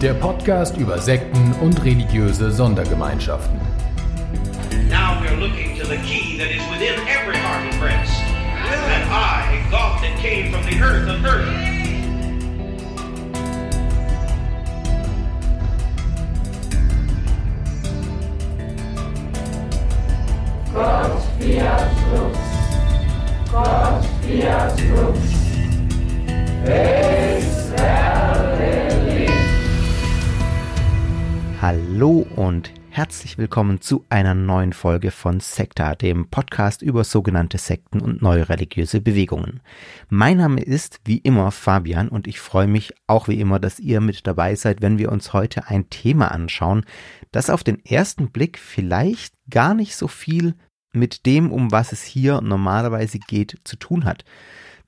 Der Podcast über Sekten und religiöse Sondergemeinschaften. Now we're looking to the key that is within every heart and breast. That I, God that came from the earth of earth. Gott lux. Gott fiat lux. Hallo und herzlich willkommen zu einer neuen Folge von Sekta, dem Podcast über sogenannte Sekten und neue religiöse Bewegungen. Mein Name ist wie immer Fabian und ich freue mich auch wie immer, dass ihr mit dabei seid, wenn wir uns heute ein Thema anschauen, das auf den ersten Blick vielleicht gar nicht so viel mit dem, um was es hier normalerweise geht, zu tun hat.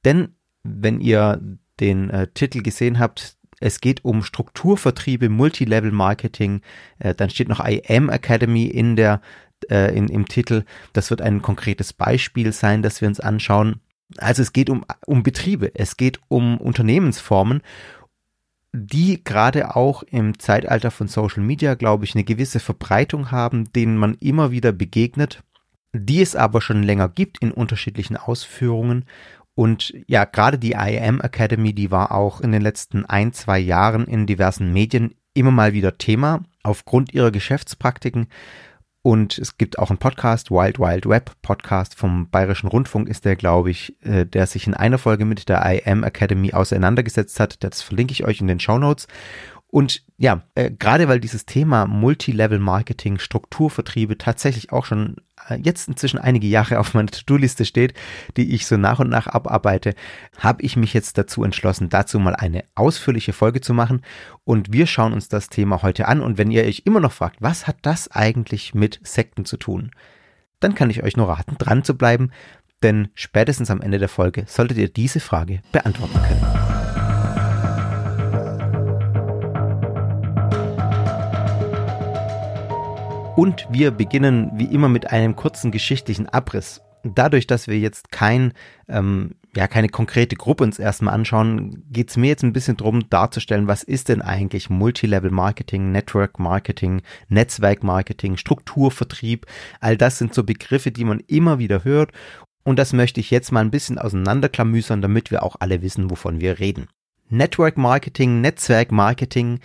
Denn wenn ihr den äh, Titel gesehen habt, es geht um Strukturvertriebe, Multilevel Marketing, äh, dann steht noch IM Academy in der, äh, in, im Titel. Das wird ein konkretes Beispiel sein, das wir uns anschauen. Also es geht um, um Betriebe, es geht um Unternehmensformen die gerade auch im Zeitalter von Social Media, glaube ich, eine gewisse Verbreitung haben, denen man immer wieder begegnet, die es aber schon länger gibt in unterschiedlichen Ausführungen. Und ja, gerade die IAM Academy, die war auch in den letzten ein, zwei Jahren in diversen Medien immer mal wieder Thema aufgrund ihrer Geschäftspraktiken. Und es gibt auch einen Podcast, Wild Wild Web Podcast vom Bayerischen Rundfunk ist der, glaube ich, äh, der sich in einer Folge mit der IM Academy auseinandergesetzt hat. Das verlinke ich euch in den Show Notes. Und ja, äh, gerade weil dieses Thema Multilevel Marketing, Strukturvertriebe tatsächlich auch schon äh, jetzt inzwischen einige Jahre auf meiner To-Do-Liste steht, die ich so nach und nach abarbeite, habe ich mich jetzt dazu entschlossen, dazu mal eine ausführliche Folge zu machen. Und wir schauen uns das Thema heute an. Und wenn ihr euch immer noch fragt, was hat das eigentlich mit Sekten zu tun, dann kann ich euch nur raten, dran zu bleiben, denn spätestens am Ende der Folge solltet ihr diese Frage beantworten können. Und wir beginnen wie immer mit einem kurzen geschichtlichen Abriss. Dadurch, dass wir jetzt kein, ähm, ja, keine konkrete Gruppe uns erstmal anschauen, geht es mir jetzt ein bisschen darum darzustellen, was ist denn eigentlich Multilevel Marketing, Network Marketing, Netzwerk Marketing, Strukturvertrieb. All das sind so Begriffe, die man immer wieder hört. Und das möchte ich jetzt mal ein bisschen auseinanderklamüsern, damit wir auch alle wissen, wovon wir reden. Network Marketing, Netzwerk Marketing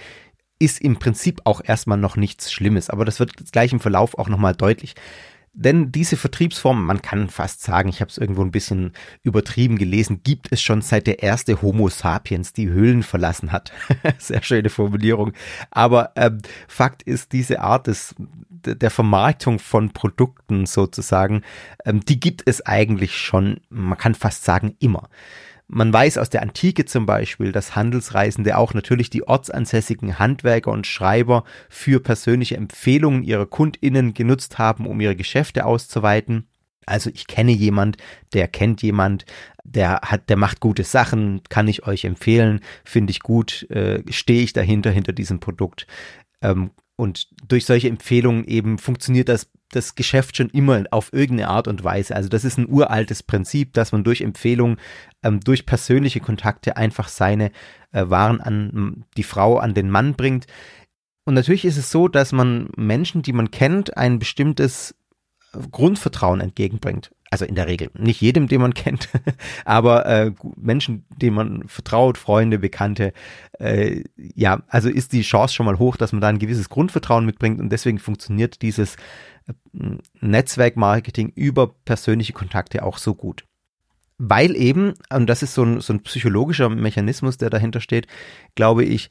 ist im Prinzip auch erstmal noch nichts Schlimmes, aber das wird gleich im Verlauf auch nochmal deutlich. Denn diese Vertriebsform, man kann fast sagen, ich habe es irgendwo ein bisschen übertrieben gelesen, gibt es schon seit der erste Homo sapiens die Höhlen verlassen hat. Sehr schöne Formulierung. Aber ähm, Fakt ist, diese Art des, der Vermarktung von Produkten sozusagen, ähm, die gibt es eigentlich schon, man kann fast sagen, immer. Man weiß aus der Antike zum Beispiel, dass Handelsreisende auch natürlich die ortsansässigen Handwerker und Schreiber für persönliche Empfehlungen ihrer KundInnen genutzt haben, um ihre Geschäfte auszuweiten. Also ich kenne jemand, der kennt jemand, der hat, der macht gute Sachen, kann ich euch empfehlen, finde ich gut, äh, stehe ich dahinter, hinter diesem Produkt. Ähm, und durch solche Empfehlungen eben funktioniert das das Geschäft schon immer auf irgendeine Art und Weise. Also das ist ein uraltes Prinzip, dass man durch Empfehlungen, ähm, durch persönliche Kontakte einfach seine äh, Waren an die Frau, an den Mann bringt. Und natürlich ist es so, dass man Menschen, die man kennt, ein bestimmtes äh, Grundvertrauen entgegenbringt. Also in der Regel. Nicht jedem, den man kennt, aber äh, Menschen, denen man vertraut, Freunde, Bekannte, äh, ja, also ist die Chance schon mal hoch, dass man da ein gewisses Grundvertrauen mitbringt und deswegen funktioniert dieses Netzwerkmarketing über persönliche Kontakte auch so gut. Weil eben, und das ist so ein, so ein psychologischer Mechanismus, der dahinter steht, glaube ich,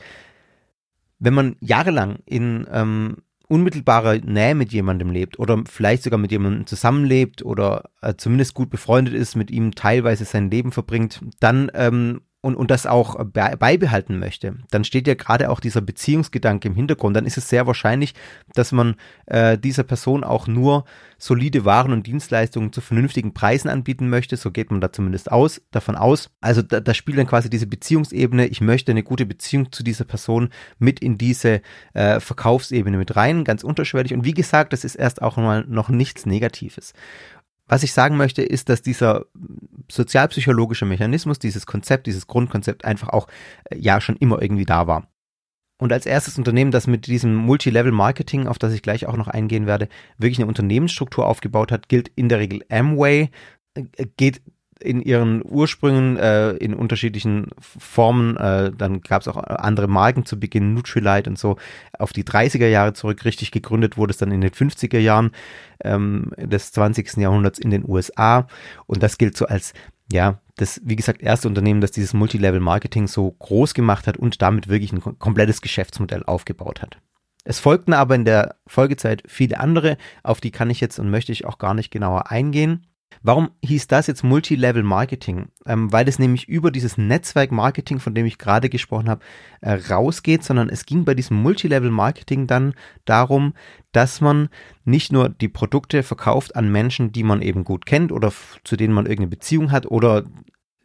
wenn man jahrelang in ähm, unmittelbarer Nähe mit jemandem lebt oder vielleicht sogar mit jemandem zusammenlebt oder äh, zumindest gut befreundet ist, mit ihm teilweise sein Leben verbringt, dann ähm, und, und das auch beibehalten möchte, dann steht ja gerade auch dieser Beziehungsgedanke im Hintergrund. Dann ist es sehr wahrscheinlich, dass man äh, dieser Person auch nur solide Waren und Dienstleistungen zu vernünftigen Preisen anbieten möchte. So geht man da zumindest aus, davon aus. Also da, da spielt dann quasi diese Beziehungsebene. Ich möchte eine gute Beziehung zu dieser Person mit in diese äh, Verkaufsebene mit rein, ganz unterschwellig. Und wie gesagt, das ist erst auch mal noch nichts Negatives. Was ich sagen möchte, ist, dass dieser sozialpsychologische Mechanismus, dieses Konzept, dieses Grundkonzept einfach auch äh, ja schon immer irgendwie da war. Und als erstes Unternehmen, das mit diesem Multilevel-Marketing, auf das ich gleich auch noch eingehen werde, wirklich eine Unternehmensstruktur aufgebaut hat, gilt in der Regel Amway, äh, geht in ihren Ursprüngen äh, in unterschiedlichen Formen, äh, dann gab es auch andere Marken zu Beginn, Nutrilite und so, auf die 30er Jahre zurück. Richtig gegründet wurde es dann in den 50er Jahren ähm, des 20. Jahrhunderts in den USA. Und das gilt so als, ja, das, wie gesagt, erste Unternehmen, das dieses Multilevel-Marketing so groß gemacht hat und damit wirklich ein komplettes Geschäftsmodell aufgebaut hat. Es folgten aber in der Folgezeit viele andere, auf die kann ich jetzt und möchte ich auch gar nicht genauer eingehen. Warum hieß das jetzt Multilevel Marketing? Ähm, weil es nämlich über dieses Netzwerk Marketing, von dem ich gerade gesprochen habe, äh, rausgeht, sondern es ging bei diesem Multilevel Marketing dann darum, dass man nicht nur die Produkte verkauft an Menschen, die man eben gut kennt oder zu denen man irgendeine Beziehung hat oder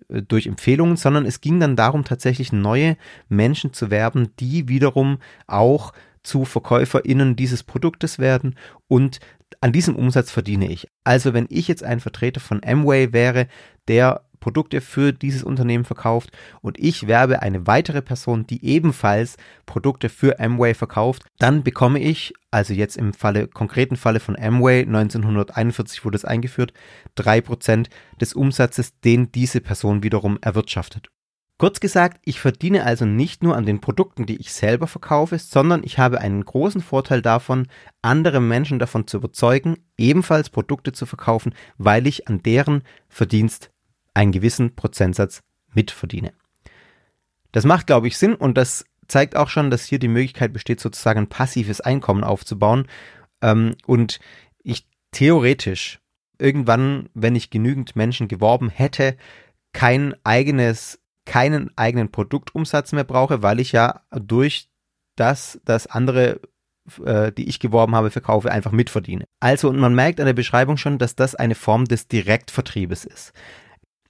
äh, durch Empfehlungen, sondern es ging dann darum, tatsächlich neue Menschen zu werben, die wiederum auch zu VerkäuferInnen dieses Produktes werden und an diesem Umsatz verdiene ich. Also wenn ich jetzt ein Vertreter von Amway wäre, der Produkte für dieses Unternehmen verkauft und ich werbe eine weitere Person, die ebenfalls Produkte für Amway verkauft, dann bekomme ich, also jetzt im Falle, konkreten Falle von Amway, 1941 wurde es eingeführt, drei Prozent des Umsatzes, den diese Person wiederum erwirtschaftet. Kurz gesagt, ich verdiene also nicht nur an den Produkten, die ich selber verkaufe, sondern ich habe einen großen Vorteil davon, andere Menschen davon zu überzeugen, ebenfalls Produkte zu verkaufen, weil ich an deren Verdienst einen gewissen Prozentsatz mitverdiene. Das macht, glaube ich, Sinn und das zeigt auch schon, dass hier die Möglichkeit besteht, sozusagen ein passives Einkommen aufzubauen. Ähm, und ich theoretisch irgendwann, wenn ich genügend Menschen geworben hätte, kein eigenes keinen eigenen Produktumsatz mehr brauche, weil ich ja durch das, dass andere, äh, die ich geworben habe, verkaufe, einfach mitverdiene. Also, und man merkt an der Beschreibung schon, dass das eine Form des Direktvertriebes ist.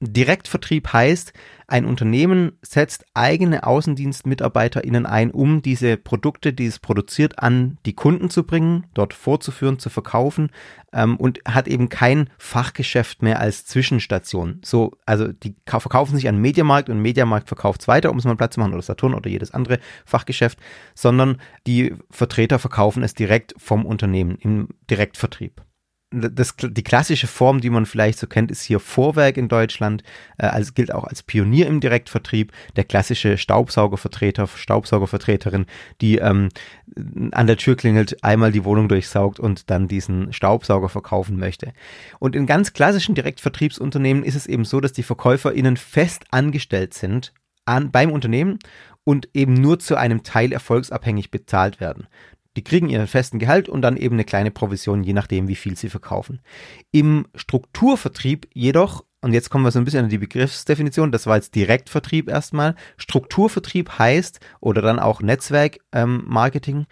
Direktvertrieb heißt, ein Unternehmen setzt eigene AußendienstmitarbeiterInnen ein, um diese Produkte, die es produziert, an die Kunden zu bringen, dort vorzuführen, zu verkaufen ähm, und hat eben kein Fachgeschäft mehr als Zwischenstation. So, also die verkaufen sich an Mediamarkt und Mediamarkt verkauft es weiter, um es mal Platz zu machen oder Saturn oder jedes andere Fachgeschäft, sondern die Vertreter verkaufen es direkt vom Unternehmen im Direktvertrieb das, die klassische Form, die man vielleicht so kennt, ist hier Vorwerk in Deutschland, äh, also gilt auch als Pionier im Direktvertrieb, der klassische Staubsaugervertreter, Staubsaugervertreterin, die ähm, an der Tür klingelt, einmal die Wohnung durchsaugt und dann diesen Staubsauger verkaufen möchte. Und in ganz klassischen Direktvertriebsunternehmen ist es eben so, dass die VerkäuferInnen fest angestellt sind an, beim Unternehmen und eben nur zu einem Teil erfolgsabhängig bezahlt werden. Die kriegen ihren festen Gehalt und dann eben eine kleine Provision, je nachdem, wie viel sie verkaufen. Im Strukturvertrieb jedoch, und jetzt kommen wir so ein bisschen an die Begriffsdefinition, das war jetzt Direktvertrieb erstmal. Strukturvertrieb heißt, oder dann auch Netzwerkmarketing, ähm,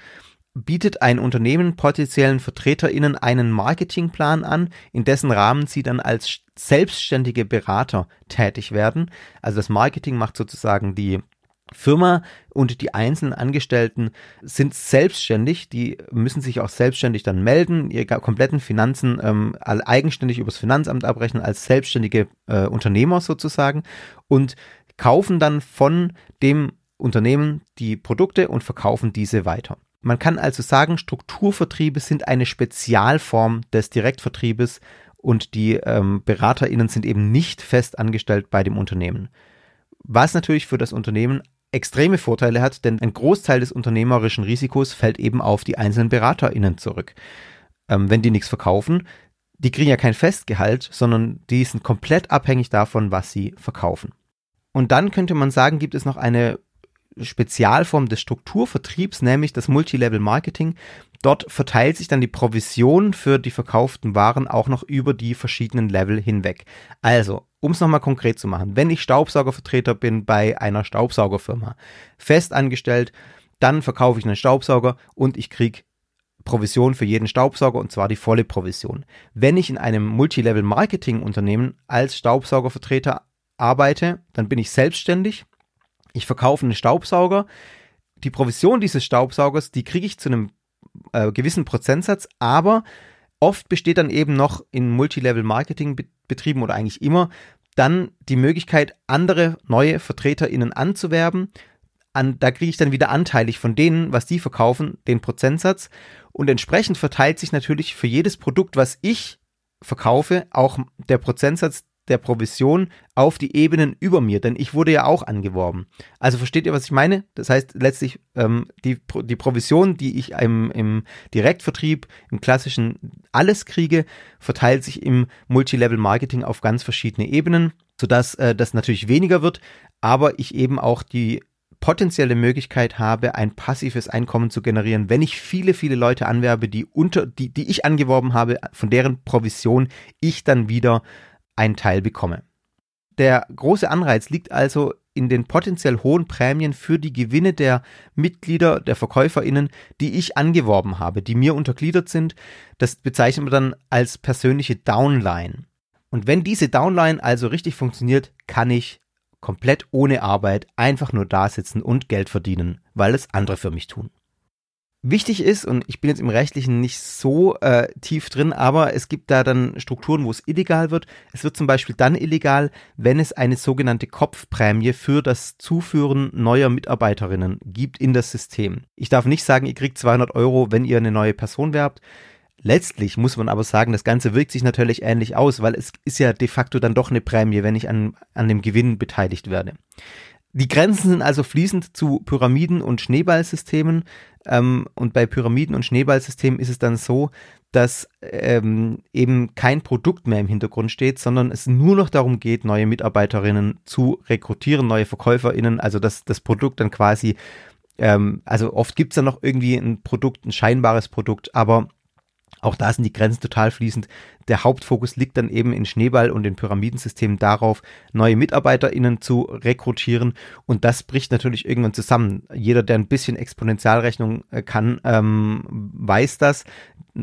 bietet ein Unternehmen potenziellen VertreterInnen einen Marketingplan an, in dessen Rahmen sie dann als selbstständige Berater tätig werden. Also das Marketing macht sozusagen die Firma und die einzelnen Angestellten sind selbstständig, die müssen sich auch selbstständig dann melden, ihre kompletten Finanzen ähm, eigenständig übers Finanzamt abrechnen als selbstständige äh, Unternehmer sozusagen und kaufen dann von dem Unternehmen die Produkte und verkaufen diese weiter. Man kann also sagen, Strukturvertriebe sind eine Spezialform des Direktvertriebes und die ähm, BeraterInnen sind eben nicht fest angestellt bei dem Unternehmen. Was natürlich für das Unternehmen extreme Vorteile hat, denn ein Großteil des unternehmerischen Risikos fällt eben auf die einzelnen BeraterInnen zurück. Ähm, wenn die nichts verkaufen, die kriegen ja kein Festgehalt, sondern die sind komplett abhängig davon, was sie verkaufen. Und dann könnte man sagen, gibt es noch eine Spezialform des Strukturvertriebs, nämlich das Multilevel Marketing. Dort verteilt sich dann die Provision für die verkauften Waren auch noch über die verschiedenen Level hinweg. Also um es nochmal konkret zu machen, wenn ich Staubsaugervertreter bin bei einer Staubsaugerfirma, fest angestellt, dann verkaufe ich einen Staubsauger und ich kriege Provision für jeden Staubsauger und zwar die volle Provision. Wenn ich in einem Multilevel-Marketing-Unternehmen als Staubsaugervertreter arbeite, dann bin ich selbstständig. Ich verkaufe einen Staubsauger. Die Provision dieses Staubsaugers, die kriege ich zu einem äh, gewissen Prozentsatz, aber oft besteht dann eben noch in Multilevel-Marketing-Betrieben oder eigentlich immer dann die Möglichkeit, andere neue VertreterInnen anzuwerben. An, da kriege ich dann wieder anteilig von denen, was die verkaufen, den Prozentsatz. Und entsprechend verteilt sich natürlich für jedes Produkt, was ich verkaufe, auch der Prozentsatz der Provision auf die Ebenen über mir, denn ich wurde ja auch angeworben. Also versteht ihr, was ich meine? Das heißt letztlich ähm, die, die Provision, die ich im, im Direktvertrieb, im klassischen alles kriege, verteilt sich im Multilevel-Marketing auf ganz verschiedene Ebenen, sodass äh, das natürlich weniger wird, aber ich eben auch die potenzielle Möglichkeit habe, ein passives Einkommen zu generieren, wenn ich viele, viele Leute anwerbe, die unter, die, die ich angeworben habe, von deren Provision ich dann wieder einen Teil bekomme. Der große Anreiz liegt also in den potenziell hohen Prämien für die Gewinne der Mitglieder, der VerkäuferInnen, die ich angeworben habe, die mir untergliedert sind. Das bezeichnen wir dann als persönliche Downline. Und wenn diese Downline also richtig funktioniert, kann ich komplett ohne Arbeit einfach nur da sitzen und Geld verdienen, weil es andere für mich tun. Wichtig ist, und ich bin jetzt im Rechtlichen nicht so äh, tief drin, aber es gibt da dann Strukturen, wo es illegal wird. Es wird zum Beispiel dann illegal, wenn es eine sogenannte Kopfprämie für das Zuführen neuer Mitarbeiterinnen gibt in das System. Ich darf nicht sagen, ihr kriegt 200 Euro, wenn ihr eine neue Person werbt. Letztlich muss man aber sagen, das Ganze wirkt sich natürlich ähnlich aus, weil es ist ja de facto dann doch eine Prämie, wenn ich an, an dem Gewinn beteiligt werde. Die Grenzen sind also fließend zu Pyramiden- und Schneeballsystemen. Ähm, und bei Pyramiden- und Schneeballsystemen ist es dann so, dass ähm, eben kein Produkt mehr im Hintergrund steht, sondern es nur noch darum geht, neue Mitarbeiterinnen zu rekrutieren, neue VerkäuferInnen, also dass das Produkt dann quasi, ähm, also oft gibt es dann noch irgendwie ein Produkt, ein scheinbares Produkt, aber auch da sind die Grenzen total fließend. Der Hauptfokus liegt dann eben in Schneeball und den Pyramidensystemen darauf, neue MitarbeiterInnen zu rekrutieren. Und das bricht natürlich irgendwann zusammen. Jeder, der ein bisschen Exponentialrechnung äh, kann, ähm, weiß das.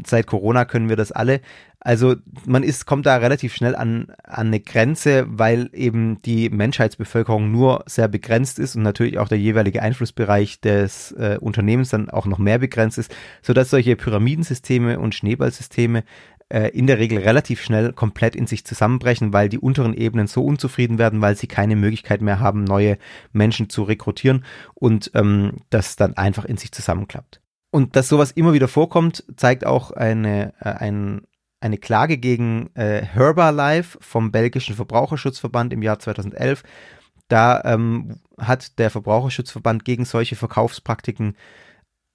Seit Corona können wir das alle. Also man ist, kommt da relativ schnell an, an eine Grenze, weil eben die Menschheitsbevölkerung nur sehr begrenzt ist und natürlich auch der jeweilige Einflussbereich des äh, Unternehmens dann auch noch mehr begrenzt ist, sodass solche Pyramidensysteme und Schneeballsysteme äh, in der Regel relativ schnell komplett in sich zusammenbrechen, weil die unteren Ebenen so unzufrieden werden, weil sie keine Möglichkeit mehr haben, neue Menschen zu rekrutieren und ähm, das dann einfach in sich zusammenklappt. Und dass sowas immer wieder vorkommt, zeigt auch eine, äh, ein, eine Klage gegen äh, Herbalife vom belgischen Verbraucherschutzverband im Jahr 2011. Da ähm, hat der Verbraucherschutzverband gegen solche Verkaufspraktiken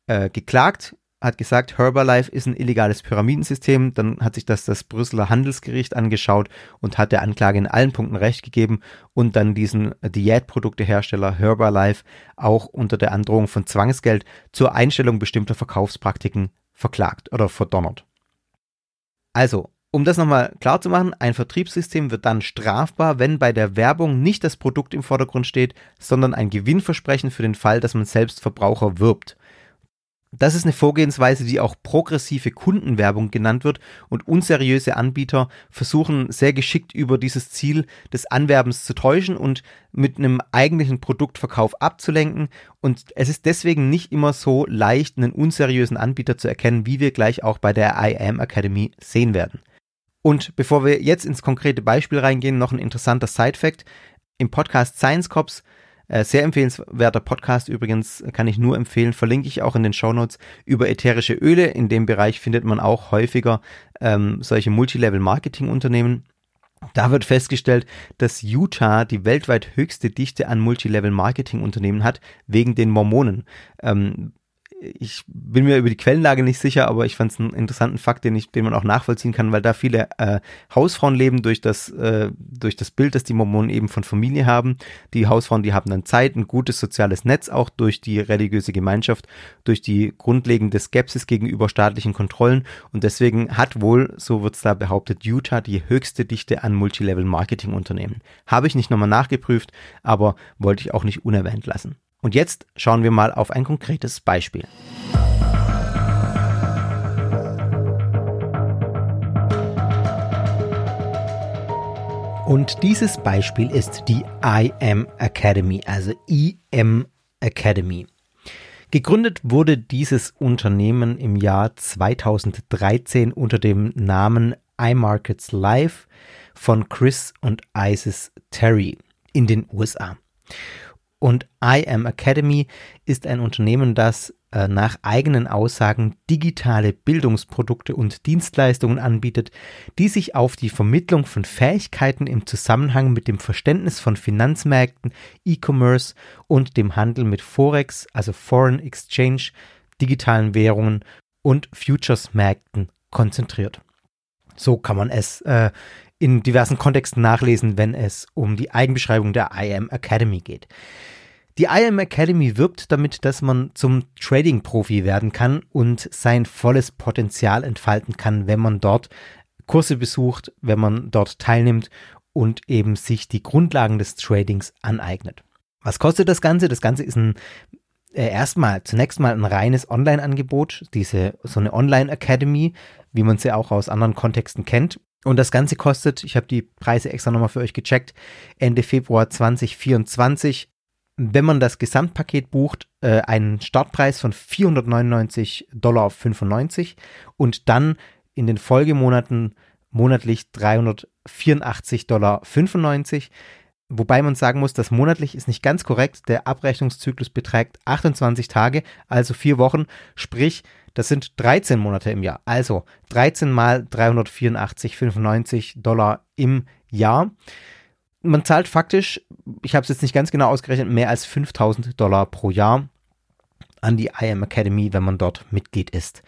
äh, geklagt, hat gesagt, Herbalife ist ein illegales Pyramidensystem. Dann hat sich das das Brüsseler Handelsgericht angeschaut und hat der Anklage in allen Punkten recht gegeben und dann diesen Diätproduktehersteller Herbalife auch unter der Androhung von Zwangsgeld zur Einstellung bestimmter Verkaufspraktiken verklagt oder verdonnert. Also, um das nochmal klar zu machen, ein Vertriebssystem wird dann strafbar, wenn bei der Werbung nicht das Produkt im Vordergrund steht, sondern ein Gewinnversprechen für den Fall, dass man selbst Verbraucher wirbt. Das ist eine Vorgehensweise, die auch progressive Kundenwerbung genannt wird und unseriöse Anbieter versuchen sehr geschickt über dieses Ziel des Anwerbens zu täuschen und mit einem eigentlichen Produktverkauf abzulenken und es ist deswegen nicht immer so leicht, einen unseriösen Anbieter zu erkennen, wie wir gleich auch bei der IAM Academy sehen werden. Und bevor wir jetzt ins konkrete Beispiel reingehen, noch ein interessanter Side-Fact. Im Podcast Science Cops äh, sehr empfehlenswerter Podcast übrigens, kann ich nur empfehlen, verlinke ich auch in den Shownotes über ätherische Öle. In dem Bereich findet man auch häufiger ähm, solche Multilevel-Marketing-Unternehmen. Da wird festgestellt, dass Utah die weltweit höchste Dichte an Multilevel-Marketing-Unternehmen hat, wegen den Mormonen. Ähm, ich bin mir über die Quellenlage nicht sicher, aber ich fand es einen interessanten Fakt, den, ich, den man auch nachvollziehen kann, weil da viele äh, Hausfrauen leben durch das, äh, durch das Bild, das die Mormonen eben von Familie haben. Die Hausfrauen, die haben dann Zeit, ein gutes soziales Netz, auch durch die religiöse Gemeinschaft, durch die grundlegende Skepsis gegenüber staatlichen Kontrollen. Und deswegen hat wohl, so wird es da behauptet, Utah die höchste Dichte an Multilevel-Marketing-Unternehmen. Habe ich nicht nochmal nachgeprüft, aber wollte ich auch nicht unerwähnt lassen. Und jetzt schauen wir mal auf ein konkretes Beispiel. Und dieses Beispiel ist die IM Academy, also IM Academy. Gegründet wurde dieses Unternehmen im Jahr 2013 unter dem Namen iMarkets Live von Chris und Isis Terry in den USA. Und I Am Academy ist ein Unternehmen, das äh, nach eigenen Aussagen digitale Bildungsprodukte und Dienstleistungen anbietet, die sich auf die Vermittlung von Fähigkeiten im Zusammenhang mit dem Verständnis von Finanzmärkten, E-Commerce und dem Handel mit Forex, also Foreign Exchange, digitalen Währungen und Futures-Märkten konzentriert. So kann man es äh, in diversen Kontexten nachlesen, wenn es um die Eigenbeschreibung der IM Academy geht. Die IM Academy wirbt damit, dass man zum Trading-Profi werden kann und sein volles Potenzial entfalten kann, wenn man dort Kurse besucht, wenn man dort teilnimmt und eben sich die Grundlagen des Tradings aneignet. Was kostet das Ganze? Das Ganze ist ein äh, erstmal zunächst mal ein reines Online-Angebot, diese so eine Online-Academy, wie man sie auch aus anderen Kontexten kennt. Und das Ganze kostet, ich habe die Preise extra nochmal für euch gecheckt, Ende Februar 2024, wenn man das Gesamtpaket bucht, äh, einen Startpreis von 499,95 Dollar und dann in den Folgemonaten monatlich 384,95 Dollar. Wobei man sagen muss, das monatlich ist nicht ganz korrekt. Der Abrechnungszyklus beträgt 28 Tage, also vier Wochen. Sprich, das sind 13 Monate im Jahr. Also 13 mal 384,95 Dollar im Jahr. Man zahlt faktisch, ich habe es jetzt nicht ganz genau ausgerechnet, mehr als 5000 Dollar pro Jahr an die IM Academy, wenn man dort Mitglied ist.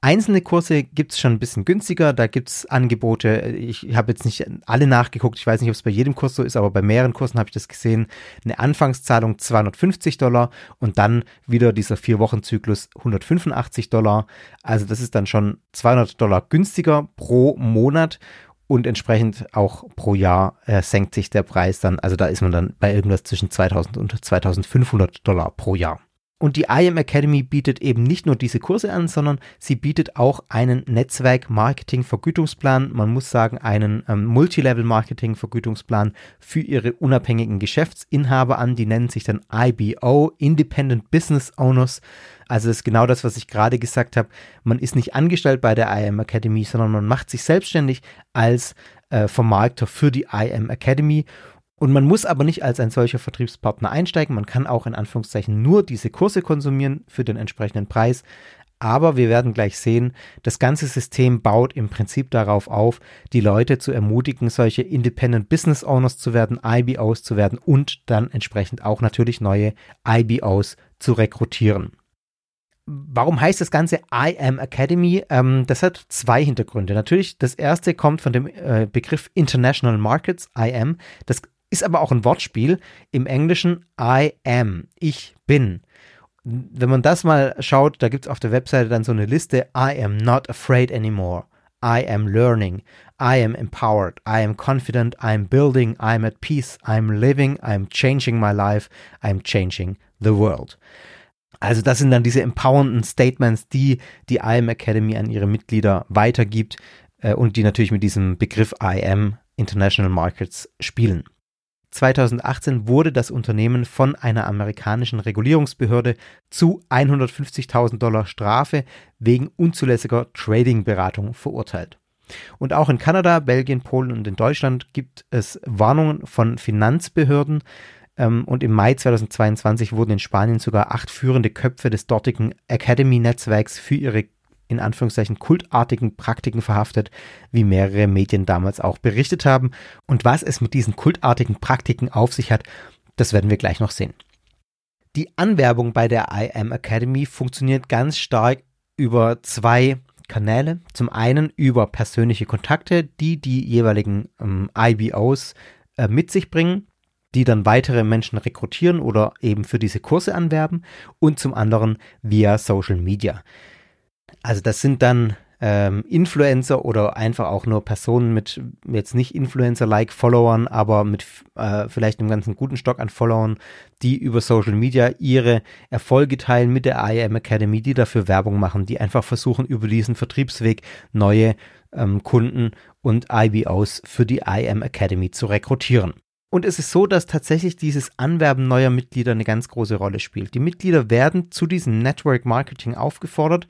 Einzelne Kurse gibt es schon ein bisschen günstiger, da gibt es Angebote, ich habe jetzt nicht alle nachgeguckt, ich weiß nicht, ob es bei jedem Kurs so ist, aber bei mehreren Kursen habe ich das gesehen, eine Anfangszahlung 250 Dollar und dann wieder dieser Vier-Wochen-Zyklus 185 Dollar. Also das ist dann schon 200 Dollar günstiger pro Monat und entsprechend auch pro Jahr äh, senkt sich der Preis dann, also da ist man dann bei irgendwas zwischen 2000 und 2500 Dollar pro Jahr. Und die IM Academy bietet eben nicht nur diese Kurse an, sondern sie bietet auch einen Netzwerk-Marketing-Vergütungsplan, man muss sagen einen ähm, Multilevel-Marketing-Vergütungsplan für ihre unabhängigen Geschäftsinhaber an. Die nennen sich dann IBO, Independent Business Owners. Also ist genau das, was ich gerade gesagt habe. Man ist nicht angestellt bei der IM Academy, sondern man macht sich selbstständig als äh, Vermarkter für die IM Academy und man muss aber nicht als ein solcher Vertriebspartner einsteigen. Man kann auch in Anführungszeichen nur diese Kurse konsumieren für den entsprechenden Preis. Aber wir werden gleich sehen, das ganze System baut im Prinzip darauf auf, die Leute zu ermutigen, solche Independent Business Owners zu werden, IBOs zu werden und dann entsprechend auch natürlich neue IBOs zu rekrutieren. Warum heißt das Ganze I Am Academy? Ähm, das hat zwei Hintergründe. Natürlich, das erste kommt von dem äh, Begriff International Markets, I. Das ist aber auch ein Wortspiel. Im Englischen I am, ich bin. Wenn man das mal schaut, da gibt es auf der Webseite dann so eine Liste. I am not afraid anymore. I am learning. I am empowered. I am confident. I am building. I am at peace. I am living. I am changing my life. I am changing the world. Also das sind dann diese empowernden Statements, die die I am Academy an ihre Mitglieder weitergibt äh, und die natürlich mit diesem Begriff I am International Markets spielen. 2018 wurde das Unternehmen von einer amerikanischen Regulierungsbehörde zu 150.000 Dollar Strafe wegen unzulässiger Trading-Beratung verurteilt. Und auch in Kanada, Belgien, Polen und in Deutschland gibt es Warnungen von Finanzbehörden. Ähm, und im Mai 2022 wurden in Spanien sogar acht führende Köpfe des dortigen Academy-Netzwerks für ihre in Anführungszeichen kultartigen Praktiken verhaftet, wie mehrere Medien damals auch berichtet haben. Und was es mit diesen kultartigen Praktiken auf sich hat, das werden wir gleich noch sehen. Die Anwerbung bei der IM Academy funktioniert ganz stark über zwei Kanäle. Zum einen über persönliche Kontakte, die die jeweiligen ähm, IBOs äh, mit sich bringen, die dann weitere Menschen rekrutieren oder eben für diese Kurse anwerben. Und zum anderen via Social Media. Also das sind dann ähm, Influencer oder einfach auch nur Personen mit jetzt nicht Influencer-like Followern, aber mit äh, vielleicht einem ganzen guten Stock an Followern, die über Social Media ihre Erfolge teilen mit der IAM Academy, die dafür Werbung machen, die einfach versuchen, über diesen Vertriebsweg neue ähm, Kunden und IBOs für die IAM Academy zu rekrutieren. Und es ist so, dass tatsächlich dieses Anwerben neuer Mitglieder eine ganz große Rolle spielt. Die Mitglieder werden zu diesem Network Marketing aufgefordert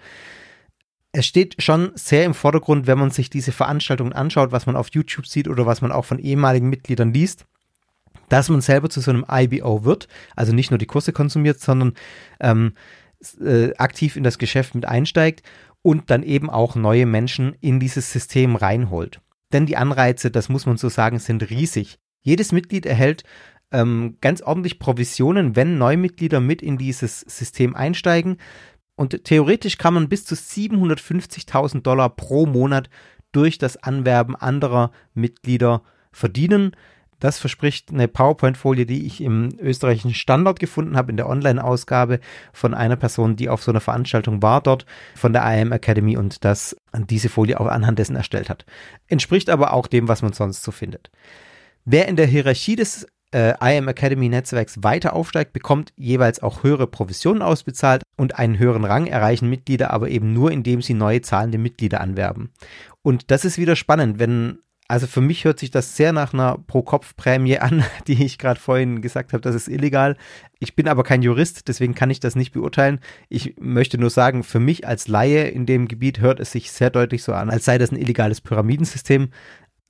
es steht schon sehr im Vordergrund, wenn man sich diese Veranstaltungen anschaut, was man auf YouTube sieht oder was man auch von ehemaligen Mitgliedern liest, dass man selber zu so einem IBO wird, also nicht nur die Kurse konsumiert, sondern ähm, äh, aktiv in das Geschäft mit einsteigt und dann eben auch neue Menschen in dieses System reinholt. Denn die Anreize, das muss man so sagen, sind riesig. Jedes Mitglied erhält ähm, ganz ordentlich Provisionen, wenn Neumitglieder mit in dieses System einsteigen. Und theoretisch kann man bis zu 750.000 Dollar pro Monat durch das Anwerben anderer Mitglieder verdienen. Das verspricht eine PowerPoint-Folie, die ich im österreichischen Standard gefunden habe, in der Online-Ausgabe von einer Person, die auf so einer Veranstaltung war dort von der IM Academy und das diese Folie auch anhand dessen erstellt hat. Entspricht aber auch dem, was man sonst so findet. Wer in der Hierarchie des äh, IM Academy Netzwerks weiter aufsteigt, bekommt jeweils auch höhere Provisionen ausbezahlt und einen höheren Rang erreichen Mitglieder aber eben nur, indem sie neue zahlende Mitglieder anwerben. Und das ist wieder spannend, wenn also für mich hört sich das sehr nach einer Pro-Kopf-Prämie an, die ich gerade vorhin gesagt habe, das ist illegal. Ich bin aber kein Jurist, deswegen kann ich das nicht beurteilen. Ich möchte nur sagen, für mich als Laie in dem Gebiet hört es sich sehr deutlich so an, als sei das ein illegales Pyramidensystem.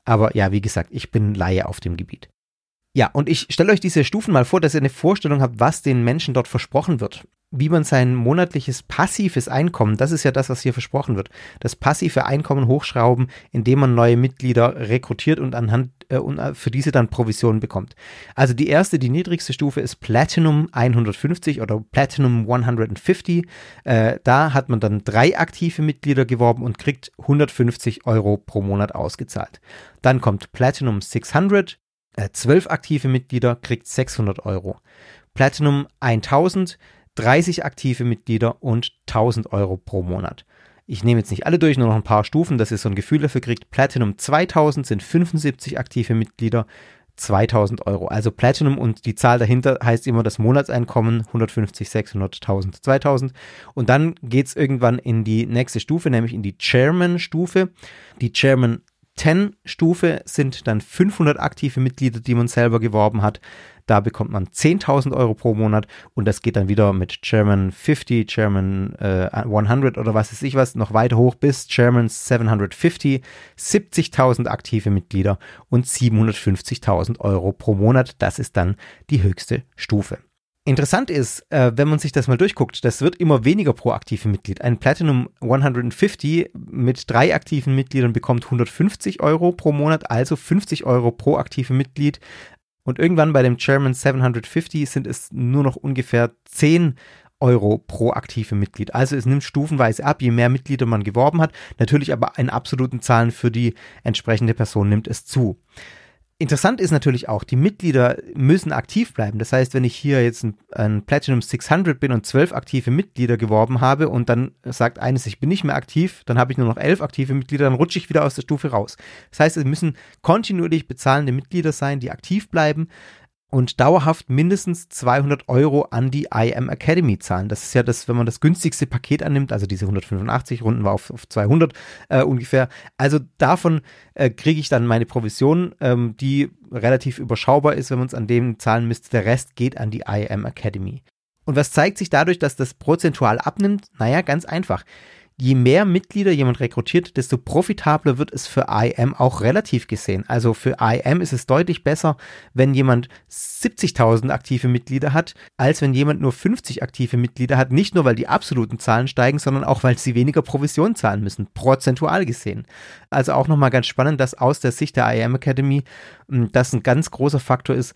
Aber ja, wie gesagt, ich bin Laie auf dem Gebiet. Ja, und ich stelle euch diese Stufen mal vor, dass ihr eine Vorstellung habt, was den Menschen dort versprochen wird. Wie man sein monatliches passives Einkommen, das ist ja das, was hier versprochen wird, das passive Einkommen hochschrauben, indem man neue Mitglieder rekrutiert und anhand äh, und äh, für diese dann Provisionen bekommt. Also die erste, die niedrigste Stufe ist Platinum 150 oder Platinum 150. Äh, da hat man dann drei aktive Mitglieder geworben und kriegt 150 Euro pro Monat ausgezahlt. Dann kommt Platinum 600, äh, 12 aktive Mitglieder kriegt 600 Euro. Platinum 1000, 30 aktive Mitglieder und 1000 Euro pro Monat. Ich nehme jetzt nicht alle durch, nur noch ein paar Stufen, dass ihr so ein Gefühl dafür kriegt. Platinum 2000 sind 75 aktive Mitglieder, 2000 Euro. Also Platinum und die Zahl dahinter heißt immer das Monatseinkommen 150, 600, 1000, 2000. Und dann geht es irgendwann in die nächste Stufe, nämlich in die Chairman-Stufe. Die Chairman 10 Stufe sind dann 500 aktive Mitglieder, die man selber geworben hat. Da bekommt man 10.000 Euro pro Monat und das geht dann wieder mit German 50, German äh, 100 oder was weiß ich was noch weiter hoch bis German 750, 70.000 aktive Mitglieder und 750.000 Euro pro Monat. Das ist dann die höchste Stufe. Interessant ist, äh, wenn man sich das mal durchguckt, das wird immer weniger pro aktive Mitglied. Ein Platinum 150 mit drei aktiven Mitgliedern bekommt 150 Euro pro Monat, also 50 Euro pro aktive Mitglied. Und irgendwann bei dem German 750 sind es nur noch ungefähr 10 Euro pro aktive Mitglied. Also es nimmt stufenweise ab, je mehr Mitglieder man geworben hat. Natürlich aber in absoluten Zahlen für die entsprechende Person nimmt es zu. Interessant ist natürlich auch, die Mitglieder müssen aktiv bleiben. Das heißt, wenn ich hier jetzt ein, ein, Platinum 600 bin und zwölf aktive Mitglieder geworben habe und dann sagt eines, ich bin nicht mehr aktiv, dann habe ich nur noch elf aktive Mitglieder, dann rutsche ich wieder aus der Stufe raus. Das heißt, es müssen kontinuierlich bezahlende Mitglieder sein, die aktiv bleiben und dauerhaft mindestens 200 Euro an die IM Academy zahlen. Das ist ja das, wenn man das günstigste Paket annimmt, also diese 185 Runden war auf, auf 200 äh, ungefähr. Also davon äh, kriege ich dann meine Provision, ähm, die relativ überschaubar ist, wenn man es an dem zahlen müsste. Der Rest geht an die IM Academy. Und was zeigt sich dadurch, dass das prozentual abnimmt? Naja, ganz einfach je mehr Mitglieder jemand rekrutiert, desto profitabler wird es für IM auch relativ gesehen. Also für IM ist es deutlich besser, wenn jemand 70.000 aktive Mitglieder hat, als wenn jemand nur 50 aktive Mitglieder hat. Nicht nur, weil die absoluten Zahlen steigen, sondern auch, weil sie weniger Provision zahlen müssen, prozentual gesehen. Also auch nochmal ganz spannend, dass aus der Sicht der IM Academy hm, das ein ganz großer Faktor ist,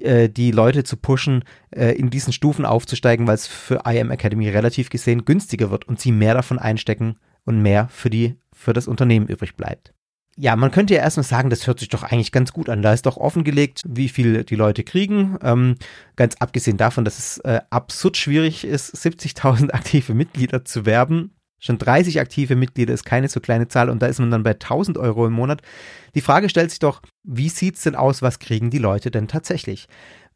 äh, die Leute zu pushen, äh, in diesen Stufen aufzusteigen, weil es für IM Academy relativ gesehen günstiger wird und sie mehr davon einstecken und mehr für die, für das Unternehmen übrig bleibt. Ja, man könnte ja erstmal sagen, das hört sich doch eigentlich ganz gut an. Da ist doch offengelegt, wie viel die Leute kriegen. Ähm, ganz abgesehen davon, dass es äh, absurd schwierig ist, 70.000 aktive Mitglieder zu werben. Schon 30 aktive Mitglieder ist keine so kleine Zahl und da ist man dann bei 1000 Euro im Monat. Die Frage stellt sich doch, wie sieht's denn aus, was kriegen die Leute denn tatsächlich?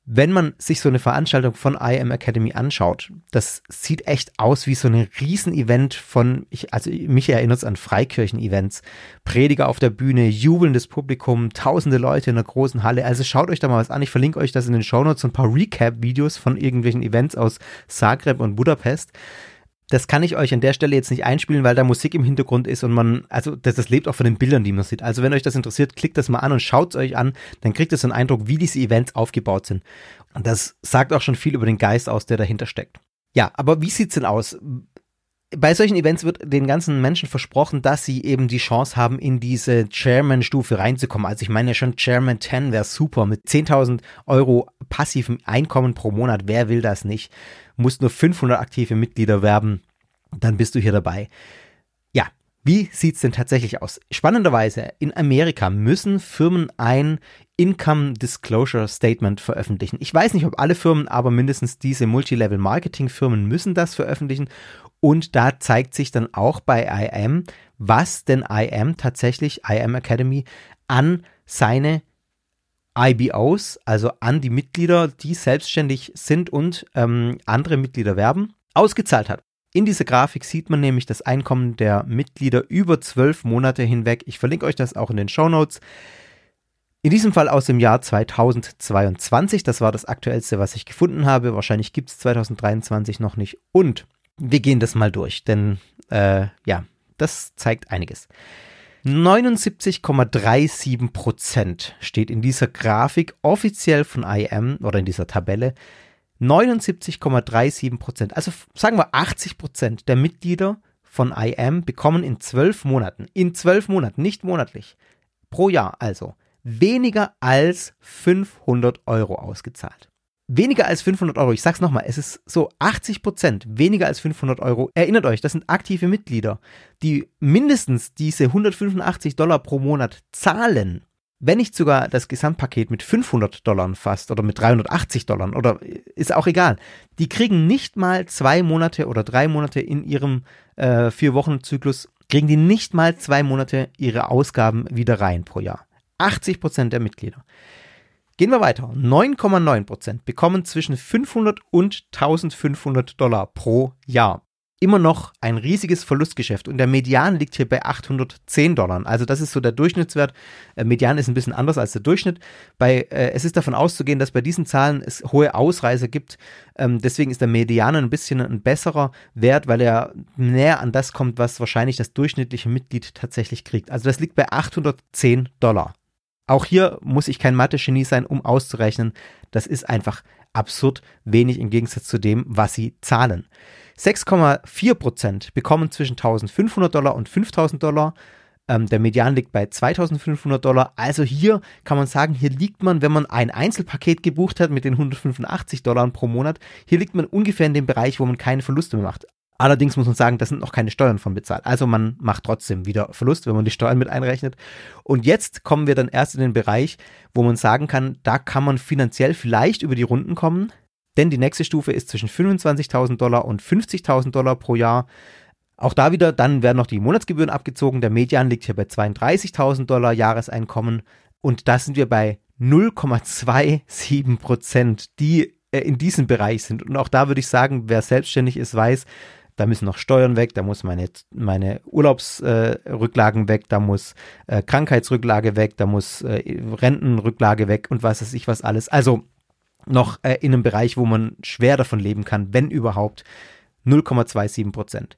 Wenn man sich so eine Veranstaltung von IM Academy anschaut, das sieht echt aus wie so ein Riesenevent von, ich, also mich erinnert es an Freikirchen-Events. Prediger auf der Bühne, jubelndes Publikum, tausende Leute in einer großen Halle. Also schaut euch da mal was an. Ich verlinke euch das in den Shownotes, ein paar Recap-Videos von irgendwelchen Events aus Zagreb und Budapest das kann ich euch an der Stelle jetzt nicht einspielen, weil da Musik im Hintergrund ist und man, also das, das lebt auch von den Bildern, die man sieht. Also wenn euch das interessiert, klickt das mal an und schaut es euch an, dann kriegt ihr so einen Eindruck, wie diese Events aufgebaut sind. Und das sagt auch schon viel über den Geist aus, der dahinter steckt. Ja, aber wie sieht's denn aus? Bei solchen Events wird den ganzen Menschen versprochen, dass sie eben die Chance haben, in diese Chairman-Stufe reinzukommen. Also ich meine schon Chairman 10 wäre super mit 10.000 Euro passivem Einkommen pro Monat. Wer will das nicht? Muss nur 500 aktive Mitglieder werben, dann bist du hier dabei. Ja, wie sieht's denn tatsächlich aus? Spannenderweise, in Amerika müssen Firmen ein Income Disclosure Statement veröffentlichen. Ich weiß nicht, ob alle Firmen, aber mindestens diese Multilevel Marketing Firmen müssen das veröffentlichen und da zeigt sich dann auch bei IM, was denn IM tatsächlich, IM Academy, an seine IBOs, also an die Mitglieder, die selbstständig sind und ähm, andere Mitglieder werben, ausgezahlt hat. In dieser Grafik sieht man nämlich das Einkommen der Mitglieder über zwölf Monate hinweg. Ich verlinke euch das auch in den Show Notes. In diesem Fall aus dem Jahr 2022. Das war das aktuellste, was ich gefunden habe. Wahrscheinlich gibt es 2023 noch nicht. Und wir gehen das mal durch, denn äh, ja, das zeigt einiges. 79,37 Prozent steht in dieser Grafik offiziell von IM oder in dieser Tabelle. 79,37 Prozent, also sagen wir 80 Prozent der Mitglieder von IM bekommen in zwölf Monaten, in zwölf Monaten, nicht monatlich, pro Jahr also, weniger als 500 Euro ausgezahlt weniger als 500 Euro. Ich sag's nochmal, es ist so 80 Prozent weniger als 500 Euro. Erinnert euch, das sind aktive Mitglieder, die mindestens diese 185 Dollar pro Monat zahlen. Wenn nicht sogar das Gesamtpaket mit 500 Dollar fast oder mit 380 Dollar oder ist auch egal. Die kriegen nicht mal zwei Monate oder drei Monate in ihrem äh, Vier-Wochen-Zyklus, kriegen die nicht mal zwei Monate ihre Ausgaben wieder rein pro Jahr. 80 Prozent der Mitglieder. Gehen wir weiter. 9,9% bekommen zwischen 500 und 1500 Dollar pro Jahr. Immer noch ein riesiges Verlustgeschäft und der Median liegt hier bei 810 Dollar. Also das ist so der Durchschnittswert. Äh, Median ist ein bisschen anders als der Durchschnitt. Bei, äh, es ist davon auszugehen, dass bei diesen Zahlen es hohe Ausreißer gibt. Ähm, deswegen ist der Median ein bisschen ein besserer Wert, weil er näher an das kommt, was wahrscheinlich das durchschnittliche Mitglied tatsächlich kriegt. Also das liegt bei 810 Dollar. Auch hier muss ich kein Mathe-Genie sein, um auszurechnen. Das ist einfach absurd wenig im Gegensatz zu dem, was sie zahlen. 6,4 Prozent bekommen zwischen 1500 Dollar und 5000 Dollar. Ähm, der Median liegt bei 2500 Dollar. Also hier kann man sagen, hier liegt man, wenn man ein Einzelpaket gebucht hat mit den 185 Dollar pro Monat, hier liegt man ungefähr in dem Bereich, wo man keine Verluste mehr macht. Allerdings muss man sagen, da sind noch keine Steuern von bezahlt. Also man macht trotzdem wieder Verlust, wenn man die Steuern mit einrechnet. Und jetzt kommen wir dann erst in den Bereich, wo man sagen kann, da kann man finanziell vielleicht über die Runden kommen. Denn die nächste Stufe ist zwischen 25.000 Dollar und 50.000 Dollar pro Jahr. Auch da wieder, dann werden noch die Monatsgebühren abgezogen. Der Median liegt hier bei 32.000 Dollar Jahreseinkommen. Und da sind wir bei 0,27 Prozent, die äh, in diesem Bereich sind. Und auch da würde ich sagen, wer selbstständig ist, weiß, da müssen noch Steuern weg, da muss meine, meine Urlaubsrücklagen äh, weg, da muss äh, Krankheitsrücklage weg, da muss äh, Rentenrücklage weg und was weiß ich was alles. Also noch äh, in einem Bereich, wo man schwer davon leben kann, wenn überhaupt 0,27 Prozent.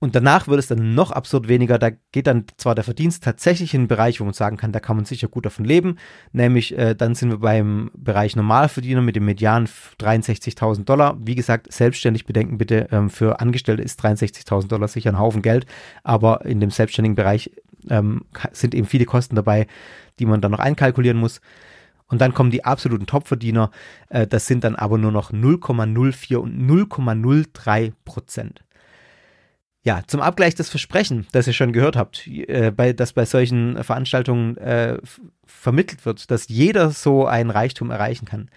Und danach wird es dann noch absurd weniger. Da geht dann zwar der Verdienst tatsächlich in einen Bereich, wo man sagen kann, da kann man sicher gut davon leben. Nämlich, äh, dann sind wir beim Bereich Normalverdiener mit dem Median 63.000 Dollar. Wie gesagt, selbstständig bedenken bitte, ähm, für Angestellte ist 63.000 Dollar sicher ein Haufen Geld. Aber in dem selbstständigen Bereich ähm, sind eben viele Kosten dabei, die man dann noch einkalkulieren muss. Und dann kommen die absoluten Topverdiener. Äh, das sind dann aber nur noch 0,04 und 0,03 Prozent. Ja, zum Abgleich das Versprechen, das ihr schon gehört habt, äh, bei, das bei solchen Veranstaltungen äh, vermittelt wird, dass jeder so einen Reichtum erreichen kann.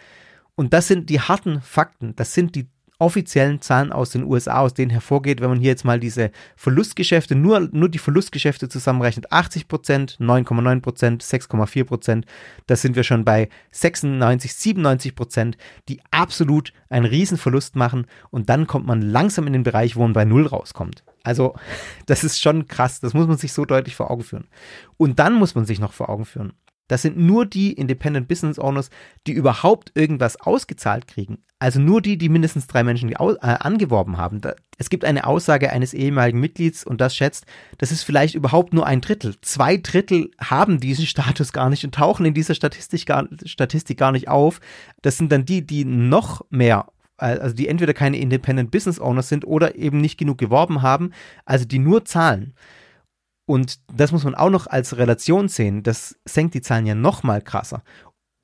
Und das sind die harten Fakten, das sind die offiziellen Zahlen aus den USA, aus denen hervorgeht, wenn man hier jetzt mal diese Verlustgeschäfte, nur, nur die Verlustgeschäfte zusammenrechnet, 80 Prozent, 9,9 Prozent, 6,4 Prozent, da sind wir schon bei 96, 97 Prozent, die absolut einen Riesenverlust machen und dann kommt man langsam in den Bereich, wo man bei Null rauskommt. Also, das ist schon krass, das muss man sich so deutlich vor Augen führen. Und dann muss man sich noch vor Augen führen. Das sind nur die Independent Business Owners, die überhaupt irgendwas ausgezahlt kriegen. Also nur die, die mindestens drei Menschen äh, angeworben haben. Es gibt eine Aussage eines ehemaligen Mitglieds und das schätzt, das ist vielleicht überhaupt nur ein Drittel. Zwei Drittel haben diesen Status gar nicht und tauchen in dieser Statistik gar, Statistik gar nicht auf. Das sind dann die, die noch mehr also die entweder keine Independent Business Owners sind oder eben nicht genug geworben haben, also die nur zahlen. Und das muss man auch noch als Relation sehen. Das senkt die Zahlen ja noch mal krasser.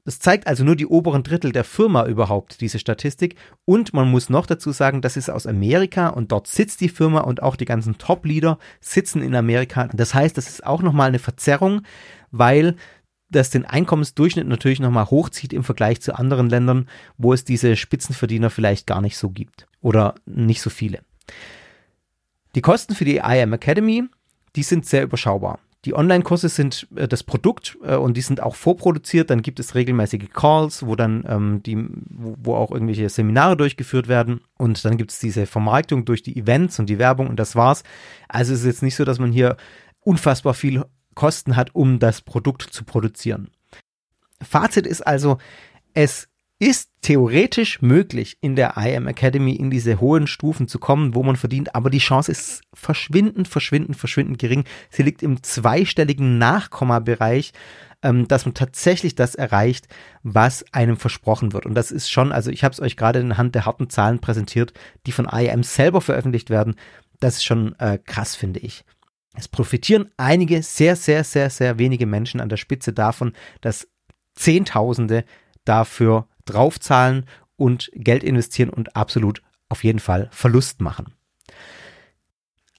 Das zeigt also nur die oberen Drittel der Firma überhaupt, diese Statistik. Und man muss noch dazu sagen, das ist aus Amerika und dort sitzt die Firma und auch die ganzen Top-Leader sitzen in Amerika. Das heißt, das ist auch nochmal eine Verzerrung, weil das den Einkommensdurchschnitt natürlich nochmal hochzieht im Vergleich zu anderen Ländern, wo es diese Spitzenverdiener vielleicht gar nicht so gibt oder nicht so viele. Die Kosten für die IM Academy die sind sehr überschaubar. Die Online-Kurse sind äh, das Produkt äh, und die sind auch vorproduziert. Dann gibt es regelmäßige Calls, wo dann ähm, die, wo, wo, auch irgendwelche Seminare durchgeführt werden. Und dann gibt es diese Vermarktung durch die Events und die Werbung und das war's. Also es ist jetzt nicht so, dass man hier unfassbar viel Kosten hat, um das Produkt zu produzieren. Fazit ist also, es ist theoretisch möglich, in der IM Academy in diese hohen Stufen zu kommen, wo man verdient, aber die Chance ist verschwindend, verschwindend, verschwindend gering. Sie liegt im zweistelligen Nachkommabereich, ähm, dass man tatsächlich das erreicht, was einem versprochen wird. Und das ist schon, also ich habe es euch gerade anhand der harten Zahlen präsentiert, die von IM selber veröffentlicht werden. Das ist schon äh, krass, finde ich. Es profitieren einige sehr, sehr, sehr, sehr wenige Menschen an der Spitze davon, dass Zehntausende dafür draufzahlen und Geld investieren und absolut auf jeden Fall Verlust machen.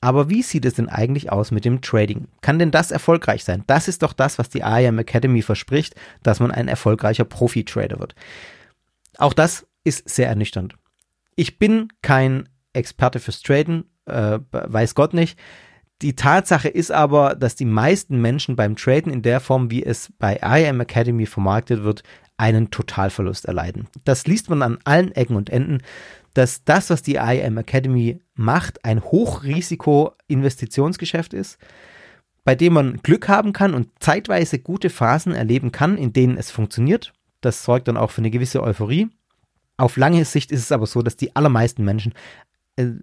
Aber wie sieht es denn eigentlich aus mit dem Trading? Kann denn das erfolgreich sein? Das ist doch das, was die IAM Academy verspricht, dass man ein erfolgreicher Profi-Trader wird. Auch das ist sehr ernüchternd. Ich bin kein Experte fürs Traden, äh, weiß Gott nicht. Die Tatsache ist aber, dass die meisten Menschen beim Traden in der Form, wie es bei IAM Academy vermarktet wird, einen Totalverlust erleiden. Das liest man an allen Ecken und Enden, dass das, was die IM Academy macht, ein Hochrisiko-Investitionsgeschäft ist, bei dem man Glück haben kann und zeitweise gute Phasen erleben kann, in denen es funktioniert. Das sorgt dann auch für eine gewisse Euphorie. Auf lange Sicht ist es aber so, dass die allermeisten Menschen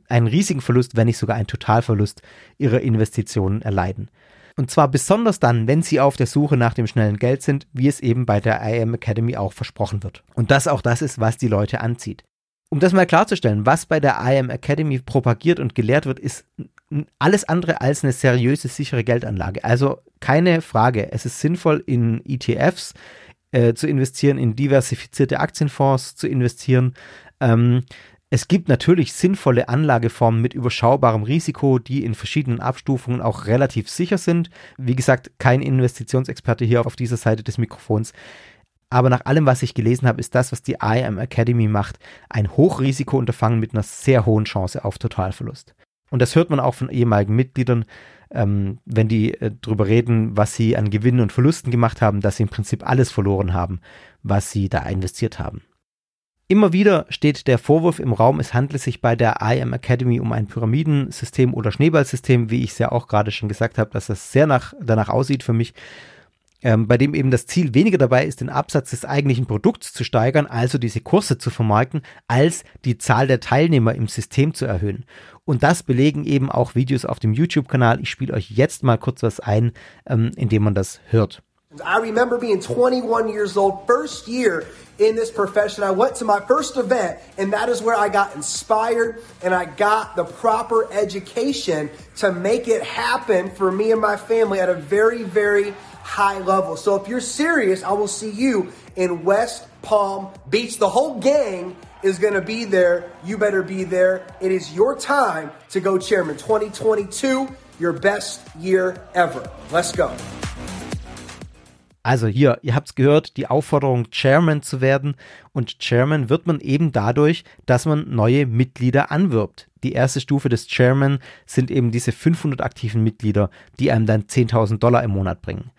einen riesigen Verlust, wenn nicht sogar einen Totalverlust ihrer Investitionen erleiden. Und zwar besonders dann, wenn sie auf der Suche nach dem schnellen Geld sind, wie es eben bei der IM Academy auch versprochen wird. Und das auch das ist, was die Leute anzieht. Um das mal klarzustellen, was bei der IM Academy propagiert und gelehrt wird, ist alles andere als eine seriöse, sichere Geldanlage. Also keine Frage, es ist sinnvoll, in ETFs äh, zu investieren, in diversifizierte Aktienfonds zu investieren. Ähm, es gibt natürlich sinnvolle Anlageformen mit überschaubarem Risiko, die in verschiedenen Abstufungen auch relativ sicher sind. Wie gesagt, kein Investitionsexperte hier auf dieser Seite des Mikrofons. Aber nach allem, was ich gelesen habe, ist das, was die IM Academy macht, ein Hochrisikounterfangen mit einer sehr hohen Chance auf Totalverlust. Und das hört man auch von ehemaligen Mitgliedern, ähm, wenn die äh, darüber reden, was sie an Gewinnen und Verlusten gemacht haben, dass sie im Prinzip alles verloren haben, was sie da investiert haben. Immer wieder steht der Vorwurf im Raum, es handle sich bei der IM Academy um ein Pyramidensystem oder Schneeballsystem, wie ich es ja auch gerade schon gesagt habe, dass das sehr nach, danach aussieht für mich. ähm, bei dem eben das Ziel weniger dabei ist, den Absatz des eigentlichen Produkts zu steigern, also diese Kurse zu vermarkten, als die Zahl der Teilnehmer im System zu erhöhen. Und das belegen eben auch Videos auf dem YouTube-Kanal. Ich spiele euch jetzt mal kurz was ein, ähm, indem man das hört. I remember being 21 years old, first year in this profession. I went to my first event, and that is where I got inspired and I got the proper education to make it happen for me and my family at a very, very high level. So if you're serious, I will see you in West Palm Beach. The whole gang is going to be there. You better be there. It is your time to go chairman 2022, your best year ever. Let's go. Also hier, ihr habt es gehört, die Aufforderung, Chairman zu werden. Und Chairman wird man eben dadurch, dass man neue Mitglieder anwirbt. Die erste Stufe des Chairman sind eben diese 500 aktiven Mitglieder, die einem dann 10.000 Dollar im Monat bringen.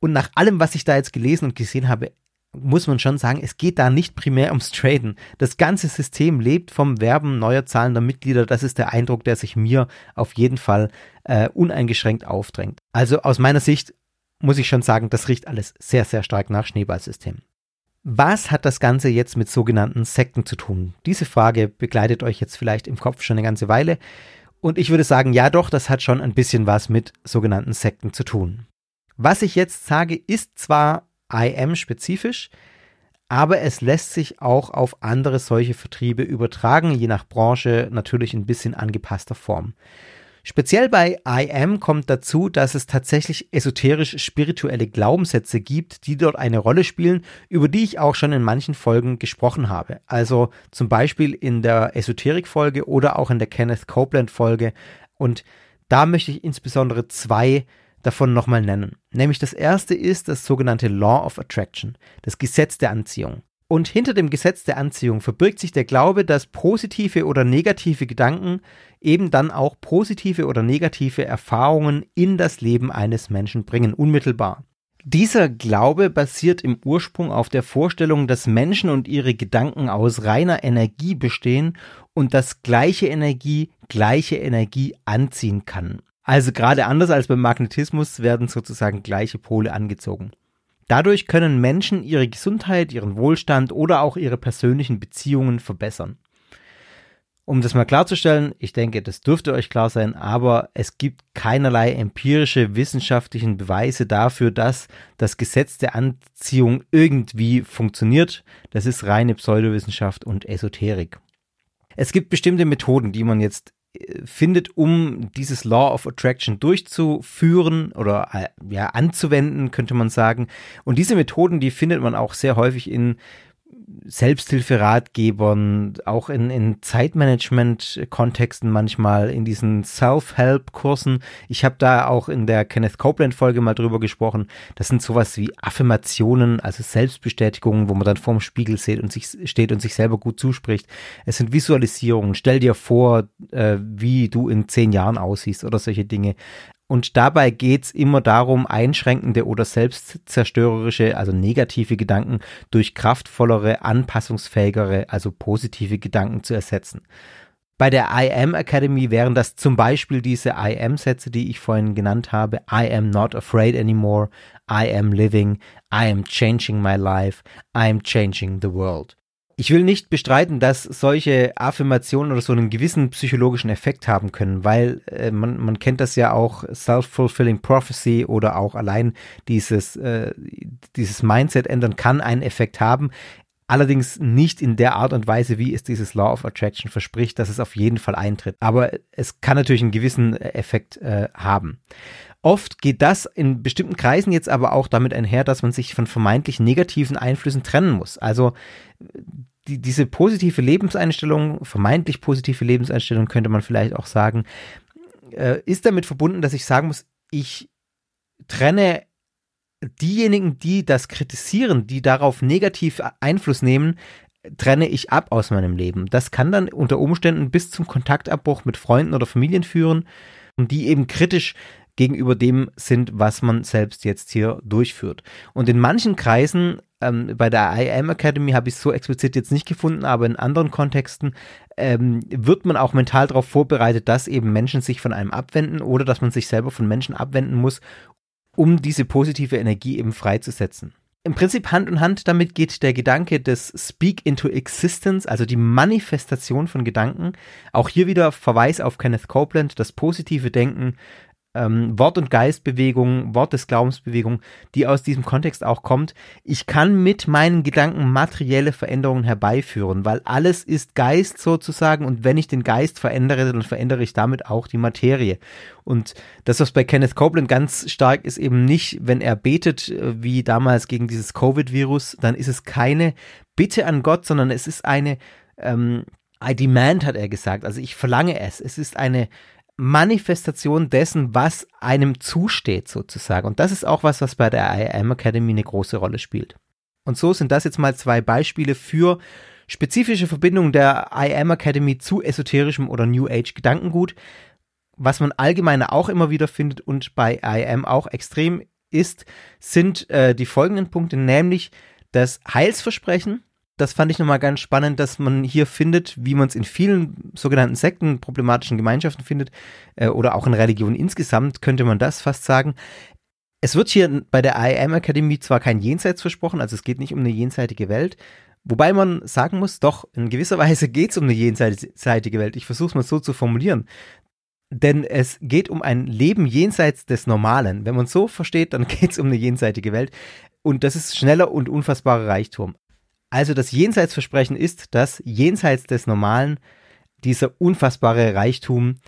Und nach allem, was ich da jetzt gelesen und gesehen habe, muss man schon sagen, es geht da nicht primär ums Traden. Das ganze System lebt vom Werben neuer zahlender Mitglieder. Das ist der Eindruck, der sich mir auf jeden Fall äh, uneingeschränkt aufdrängt. Also aus meiner Sicht muss ich schon sagen, das riecht alles sehr, sehr stark nach Schneeballsystem. Was hat das Ganze jetzt mit sogenannten Sekten zu tun? Diese Frage begleitet euch jetzt vielleicht im Kopf schon eine ganze Weile. Und ich würde sagen, ja doch, das hat schon ein bisschen was mit sogenannten Sekten zu tun. Was ich jetzt sage, ist zwar IM-spezifisch, aber es lässt sich auch auf andere solche Vertriebe übertragen, je nach Branche natürlich ein bisschen angepasster Form. Speziell bei IM kommt dazu, dass es tatsächlich esoterisch-spirituelle Glaubenssätze gibt, die dort eine Rolle spielen, über die ich auch schon in manchen Folgen gesprochen habe. Also zum Beispiel in der Esoterik-Folge oder auch in der Kenneth Copeland-Folge. Und da möchte ich insbesondere zwei davon nochmal nennen. Nämlich das erste ist das sogenannte Law of Attraction, das Gesetz der Anziehung. Und hinter dem Gesetz der Anziehung verbirgt sich der Glaube, dass positive oder negative Gedanken eben dann auch positive oder negative Erfahrungen in das Leben eines Menschen bringen, unmittelbar. Dieser Glaube basiert im Ursprung auf der Vorstellung, dass Menschen und ihre Gedanken aus reiner Energie bestehen und dass gleiche Energie gleiche Energie anziehen kann. Also gerade anders als beim Magnetismus werden sozusagen gleiche Pole angezogen. Dadurch können Menschen ihre Gesundheit, ihren Wohlstand oder auch ihre persönlichen Beziehungen verbessern. Um das mal klarzustellen, ich denke, das dürfte euch klar sein, aber es gibt keinerlei empirische wissenschaftlichen Beweise dafür, dass das Gesetz der Anziehung irgendwie funktioniert. Das ist reine Pseudowissenschaft und Esoterik. Es gibt bestimmte Methoden, die man jetzt findet, um dieses Law of Attraction durchzuführen oder äh, ja anzuwenden, könnte man sagen. Und diese Methoden, die findet man auch sehr häufig in Selbsthilferatgebern, auch in, in Zeitmanagement-Kontexten manchmal, in diesen Self-Help-Kursen. Ich habe da auch in der Kenneth Copeland-Folge mal drüber gesprochen. Das sind sowas wie Affirmationen, also Selbstbestätigungen, wo man dann vorm Spiegel steht und sich, steht und sich selber gut zuspricht. Es sind Visualisierungen. Stell dir vor, äh, wie du in zehn Jahren aussiehst oder solche Dinge. Und dabei geht es immer darum, einschränkende oder selbstzerstörerische, also negative Gedanken durch kraftvollere, anpassungsfähigere, also positive Gedanken zu ersetzen. Bei der IM Academy wären das zum Beispiel diese IM-Sätze, die ich vorhin genannt habe. I am not afraid anymore. I am living. I am changing my life. I am changing the world. Ich will nicht bestreiten, dass solche Affirmationen oder so einen gewissen psychologischen Effekt haben können, weil äh, man, man kennt das ja auch, Self-Fulfilling Prophecy oder auch allein dieses, äh, dieses Mindset ändern kann einen Effekt haben. Allerdings nicht in der Art und Weise, wie es dieses Law of Attraction verspricht, dass es auf jeden Fall eintritt. Aber es kann natürlich einen gewissen Effekt äh, haben. Oft geht das in bestimmten Kreisen jetzt aber auch damit einher, dass man sich von vermeintlich negativen Einflüssen trennen muss. Also die, diese positive Lebenseinstellung, vermeintlich positive Lebenseinstellung könnte man vielleicht auch sagen, äh, ist damit verbunden, dass ich sagen muss, ich trenne diejenigen, die das kritisieren, die darauf negativ Einfluss nehmen, trenne ich ab aus meinem Leben. Das kann dann unter Umständen bis zum Kontaktabbruch mit Freunden oder Familien führen, die eben kritisch gegenüber dem sind, was man selbst jetzt hier durchführt. Und in manchen Kreisen, ähm, bei der IM Academy habe ich es so explizit jetzt nicht gefunden, aber in anderen Kontexten ähm, wird man auch mental darauf vorbereitet, dass eben Menschen sich von einem abwenden oder dass man sich selber von Menschen abwenden muss, um diese positive Energie eben freizusetzen. Im Prinzip Hand in Hand damit geht der Gedanke des Speak into Existence, also die Manifestation von Gedanken. Auch hier wieder Verweis auf Kenneth Copeland, das positive Denken, ähm, Wort- und Geistbewegung, Wort des Glaubensbewegung, die aus diesem Kontext auch kommt. Ich kann mit meinen Gedanken materielle Veränderungen herbeiführen, weil alles ist Geist sozusagen und wenn ich den Geist verändere, dann verändere ich damit auch die Materie. Und das, was bei Kenneth Copeland ganz stark ist, eben nicht, wenn er betet, äh, wie damals gegen dieses Covid-Virus, dann ist es keine Bitte an Gott, sondern es ist eine ähm, I demand, hat er gesagt. Also ich verlange es. Es ist eine Manifestation dessen, was einem zusteht sozusagen. Und das ist auch was, was bei der IAM Academy eine große Rolle spielt. Und so sind das jetzt mal zwei Beispiele für spezifische Verbindungen der IAM Academy zu esoterischem oder New Age Gedankengut. Was man allgemeiner auch immer wieder findet und bei IAM auch extrem ist, sind äh, die folgenden Punkte, nämlich das Heilsversprechen, das fand ich nochmal ganz spannend, dass man hier findet, wie man es in vielen sogenannten Sekten, problematischen Gemeinschaften findet, äh, oder auch in Religion insgesamt, könnte man das fast sagen. Es wird hier bei der IAM Akademie zwar kein Jenseits versprochen, also es geht nicht um eine jenseitige Welt, wobei man sagen muss, doch, in gewisser Weise geht es um eine jenseitige Welt. Ich versuche es mal so zu formulieren. Denn es geht um ein Leben jenseits des Normalen. Wenn man es so versteht, dann geht es um eine jenseitige Welt. Und das ist schneller und unfassbarer Reichtum. Also das Jenseitsversprechen ist, dass jenseits des Normalen dieser unfassbare Reichtum,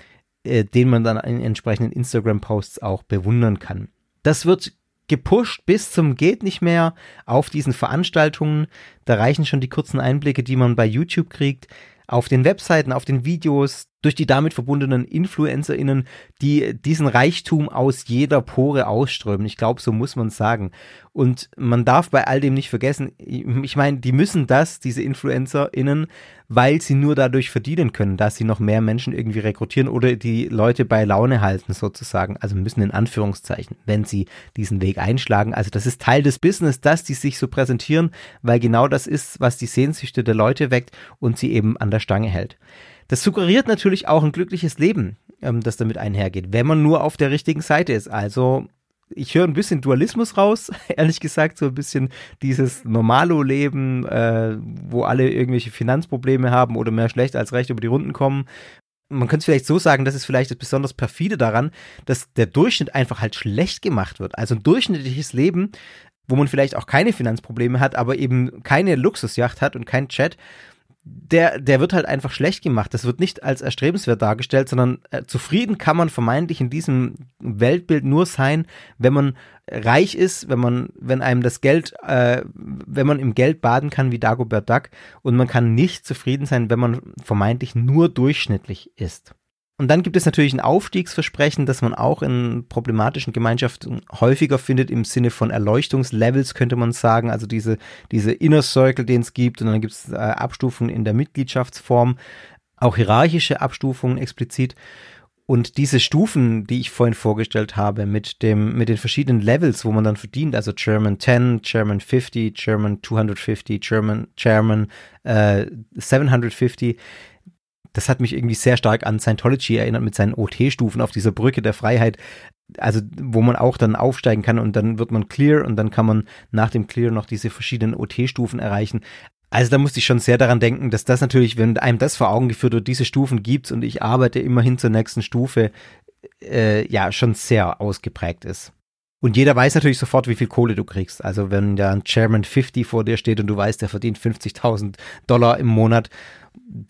äh, den man dann in entsprechenden Instagram-Posts auch bewundern kann. Das wird gepusht bis zum geht nicht mehr auf diesen Veranstaltungen. Da reichen schon die kurzen Einblicke, die man bei YouTube kriegt, auf den Webseiten, auf den Videos, durch die damit verbundenen InfluencerInnen, die diesen Reichtum aus jeder Pore ausströmen. Ich glaube, so muss man sagen. Und man darf bei all dem nicht vergessen, ich meine, die müssen das, diese InfluencerInnen, weil sie nur dadurch verdienen können, dass sie noch mehr Menschen irgendwie rekrutieren oder die Leute bei Laune halten sozusagen. Also müssen in Anführungszeichen, wenn sie diesen Weg einschlagen. Also das ist Teil des Business, dass die sich so präsentieren, weil genau das ist, was die Sehnsüchte der Leute weckt und sie eben an der Stange hält. Das suggeriert natürlich auch ein glückliches Leben, ähm, das damit einhergeht, wenn man nur auf der richtigen Seite ist. Also ich höre ein bisschen Dualismus raus, ehrlich gesagt, so ein bisschen dieses Normalo-Leben, äh, wo alle irgendwelche Finanzprobleme haben oder mehr schlecht als recht über die Runden kommen. Man könnte es vielleicht so sagen, das ist vielleicht das besonders perfide daran, dass der Durchschnitt einfach halt schlecht gemacht wird. Also ein durchschnittliches Leben, wo man vielleicht auch keine Finanzprobleme hat, aber eben keine Luxusjacht hat und kein Chat, der, der wird halt einfach schlecht gemacht. Das wird nicht als erstrebenswert dargestellt, sondern äh, zufrieden kann man vermeintlich in diesem Weltbild nur sein, wenn man reich ist, wenn man, wenn einem das Geld, äh, wenn man im Geld baden kann wie Dagobert Duck und man kann nicht zufrieden sein, wenn man vermeintlich nur durchschnittlich ist. Und dann gibt es natürlich ein Aufstiegsversprechen, das man auch in problematischen Gemeinschaften häufiger findet im Sinne von Erleuchtungslevels, könnte man sagen. Also diese, diese Inner Circle, den es gibt. Und dann gibt es äh, Abstufungen in der Mitgliedschaftsform, auch hierarchische Abstufungen explizit. Und diese Stufen, die ich vorhin vorgestellt habe, mit dem, mit den verschiedenen Levels, wo man dann verdient, also German 10, German 50, German 250, German, German äh, 750, das hat mich irgendwie sehr stark an Scientology erinnert mit seinen OT-Stufen auf dieser Brücke der Freiheit. Also, wo man auch dann aufsteigen kann und dann wird man clear und dann kann man nach dem Clear noch diese verschiedenen OT-Stufen erreichen. Also da musste ich schon sehr daran denken, dass das natürlich, wenn einem das vor Augen geführt wird, diese Stufen gibt und ich arbeite immerhin zur nächsten Stufe, äh, ja, schon sehr ausgeprägt ist. Und jeder weiß natürlich sofort, wie viel Kohle du kriegst. Also wenn da ein Chairman 50 vor dir steht und du weißt, der verdient 50.000 Dollar im Monat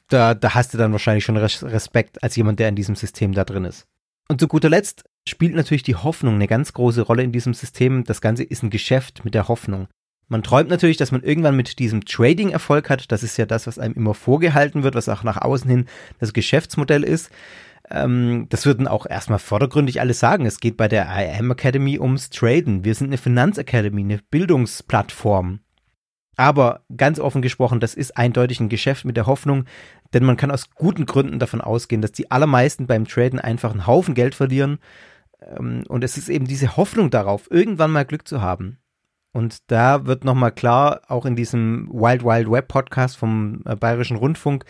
da, da hast du dann wahrscheinlich schon Respekt als jemand, der in diesem System da drin ist. Und zu guter Letzt spielt natürlich die Hoffnung eine ganz große Rolle in diesem System. Das Ganze ist ein Geschäft mit der Hoffnung. Man träumt natürlich, dass man irgendwann mit diesem Trading Erfolg hat. Das ist ja das, was einem immer vorgehalten wird, was auch nach außen hin das Geschäftsmodell ist. Ähm, das würden auch erstmal vordergründig alle sagen. Es geht bei der IAM Academy ums Traden. Wir sind eine Finanzacademy, eine Bildungsplattform. Aber ganz offen gesprochen, das ist eindeutig ein Geschäft mit der Hoffnung, denn man kann aus guten Gründen davon ausgehen, dass die allermeisten beim Traden einfach einen Haufen Geld verlieren. Ähm, und es ist eben diese Hoffnung darauf, irgendwann mal Glück zu haben. Und da wird nochmal klar, auch in diesem Wild Wild Web Podcast vom äh, Bayerischen Rundfunk,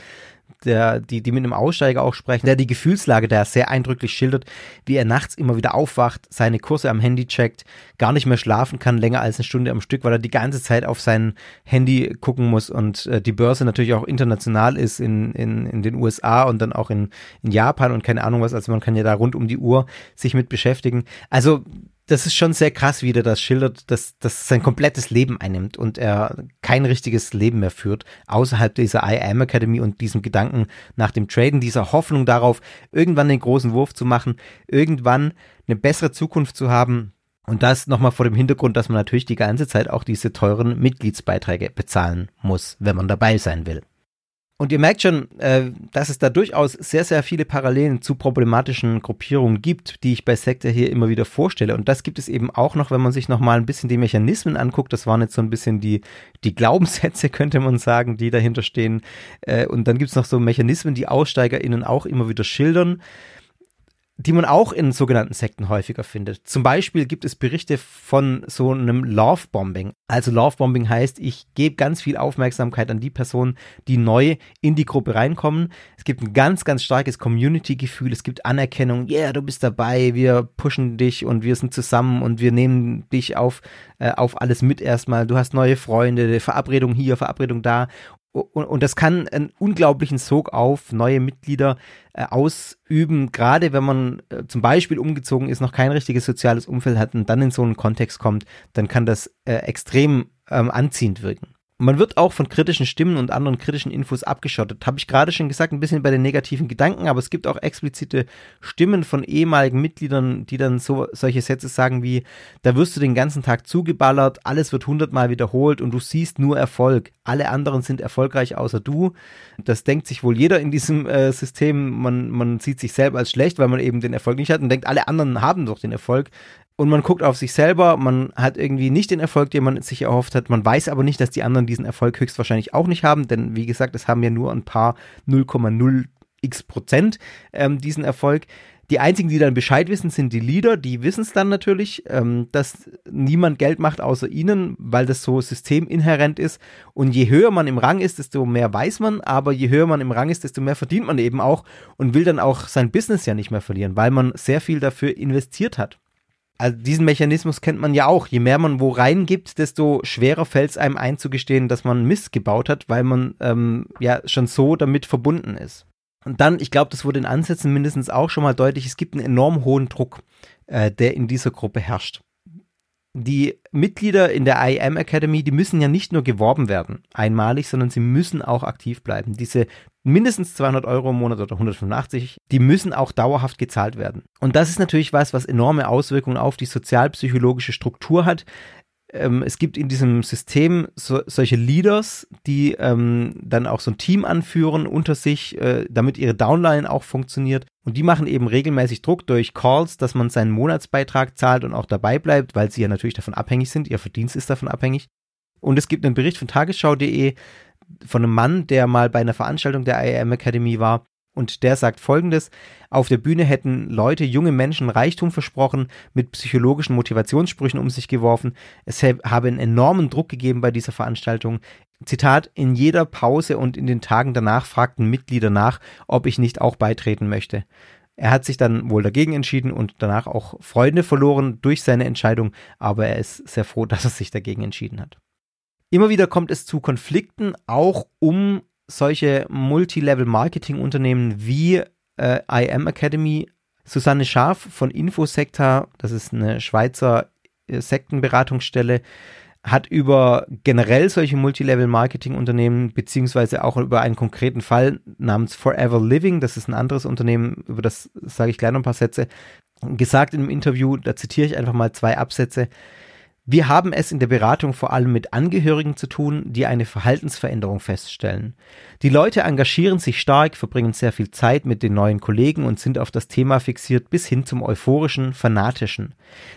der, die, die mit einem Aussteiger auch sprechen, der die Gefühlslage da sehr eindrücklich schildert, wie er nachts immer wieder aufwacht, seine Kurse am Handy checkt, gar nicht mehr schlafen kann, länger als eine Stunde am Stück, weil er die ganze Zeit auf sein Handy gucken muss und äh, die Börse natürlich auch international ist in, in, in den USA und dann auch in, in Japan und keine Ahnung was, also man kann ja da rund um die Uhr sich mit beschäftigen. Also das ist schon sehr krass, wie der das schildert, dass, dass sein komplettes Leben einnimmt und er kein richtiges Leben mehr führt, außerhalb dieser I Am Academy und diesem Gedanken nach dem Traden, dieser Hoffnung darauf, irgendwann den großen Wurf zu machen, irgendwann eine bessere Zukunft zu haben. Und das nochmal vor dem Hintergrund, dass man natürlich die ganze Zeit auch diese teuren Mitgliedsbeiträge bezahlen muss, wenn man dabei sein will. Und ihr merkt schon, äh, dass es da durchaus sehr, sehr viele Parallelen zu problematischen Gruppierungen gibt, die ich bei Sektor hier immer wieder vorstelle. Und das gibt es eben auch noch, wenn man sich nochmal ein bisschen die Mechanismen anguckt. Das waren jetzt so ein bisschen die, die Glaubenssätze, könnte man sagen, die dahinter stehen. Äh, und dann gibt es noch so Mechanismen, die AussteigerInnen auch immer wieder schildern die man auch in sogenannten Sekten häufiger findet. Zum Beispiel gibt es Berichte von so einem Love-Bombing. Also Love-Bombing heißt, ich gebe ganz viel Aufmerksamkeit an die Personen, die neu in die Gruppe reinkommen. Es gibt ein ganz, ganz starkes Community-Gefühl. Es gibt Anerkennung. Yeah, du bist dabei. Wir pushen dich und wir sind zusammen und wir nehmen dich auf, äh, auf alles mit erstmal. Du hast neue Freunde, Verabredung hier, Verabredung da und, und das kann einen unglaublichen Sog auf neue Mitglieder äh, ausüben, gerade wenn man äh, zum Beispiel umgezogen ist, noch kein richtiges soziales Umfeld hat und dann in so einen Kontext kommt, dann kann das äh, extrem ähm, anziehend wirken. Man wird auch von kritischen Stimmen und anderen kritischen Infos abgeschottet. Habe ich gerade schon gesagt, ein bisschen bei den negativen Gedanken, aber es gibt auch explizite Stimmen von ehemaligen Mitgliedern, die dann so solche Sätze sagen wie, da wirst du den ganzen Tag zugeballert, alles wird hundertmal wiederholt und du siehst nur Erfolg. Alle anderen sind erfolgreich außer du. Das denkt sich wohl jeder in diesem äh, System. Man, man sieht sich selber als schlecht, weil man eben den Erfolg nicht hat und denkt, alle anderen haben doch den Erfolg und man guckt auf sich selber, man hat irgendwie nicht den Erfolg, den man sich erhofft hat, man weiß aber nicht, dass die anderen diesen Erfolg höchstwahrscheinlich auch nicht haben, denn wie gesagt, es haben ja nur ein paar 0,0 x Prozent ähm, diesen Erfolg. Die einzigen, die dann Bescheid wissen, sind die Leader. Die wissen es dann natürlich, ähm, dass niemand Geld macht außer ihnen, weil das so systeminhärent ist. Und je höher man im Rang ist, desto mehr weiß man. Aber je höher man im Rang ist, desto mehr verdient man eben auch und will dann auch sein Business ja nicht mehr verlieren, weil man sehr viel dafür investiert hat. Also diesen Mechanismus kennt man ja auch. Je mehr man wo reingibt, desto schwerer fällt es einem einzugestehen, dass man Mist gebaut hat, weil man ähm, ja schon so damit verbunden ist. Und dann, ich glaube, das wurde in Ansätzen mindestens auch schon mal deutlich, es gibt einen enorm hohen Druck, äh, der in dieser Gruppe herrscht die Mitglieder in der IM Academy, die müssen ja nicht nur geworben werden, einmalig, sondern sie müssen auch aktiv bleiben. Diese mindestens 200 Euro im Monat oder 185, die müssen auch dauerhaft gezahlt werden. Und das ist natürlich was, was enorme Auswirkungen auf die sozialpsychologische Struktur hat ähm, es gibt in diesem System so, solche Leaders, die ähm, dann auch so ein Team anführen unter sich, äh, damit ihre Downline auch funktioniert. Und die machen eben regelmäßig Druck durch Calls, dass man seinen Monatsbeitrag zahlt und auch dabei bleibt, weil sie ja natürlich davon abhängig sind. Ihr Verdienst ist davon abhängig. Und es gibt einen Bericht von tagesschau.de von einem Mann, der mal bei einer Veranstaltung der IAM Academy war und der sagt folgendes: Auf der Bühne hätten Leute, junge Menschen Reichtum versprochen, mit psychologischen Motivationssprüchen um sich geworfen. Es habe einen enormen Druck gegeben bei dieser Veranstaltung. Zitat: In jeder Pause und in den Tagen danach fragten Mitglieder nach, ob ich nicht auch beitreten möchte. Er hat sich dann wohl dagegen entschieden und danach auch Freunde verloren durch seine Entscheidung, aber er ist sehr froh, dass er sich dagegen entschieden hat. Immer wieder kommt es zu Konflikten, auch um solche Multilevel-Marketing-Unternehmen wie äh, IM Academy, Susanne Scharf von Infosekta, das ist eine Schweizer äh, Sektenberatungsstelle, hat über generell solche Multilevel-Marketing-Unternehmen, beziehungsweise auch über einen konkreten Fall namens Forever Living, das ist ein anderes Unternehmen, über das sage ich gleich noch ein paar Sätze, gesagt in einem Interview, da zitiere ich einfach mal zwei Absätze. Wir haben es in der Beratung vor allem mit Angehörigen zu tun, die eine Verhaltensveränderung feststellen. Die Leute engagieren sich stark, verbringen sehr viel Zeit mit den neuen Kollegen und sind auf das Thema fixiert bis hin zum euphorischen, fanatischen.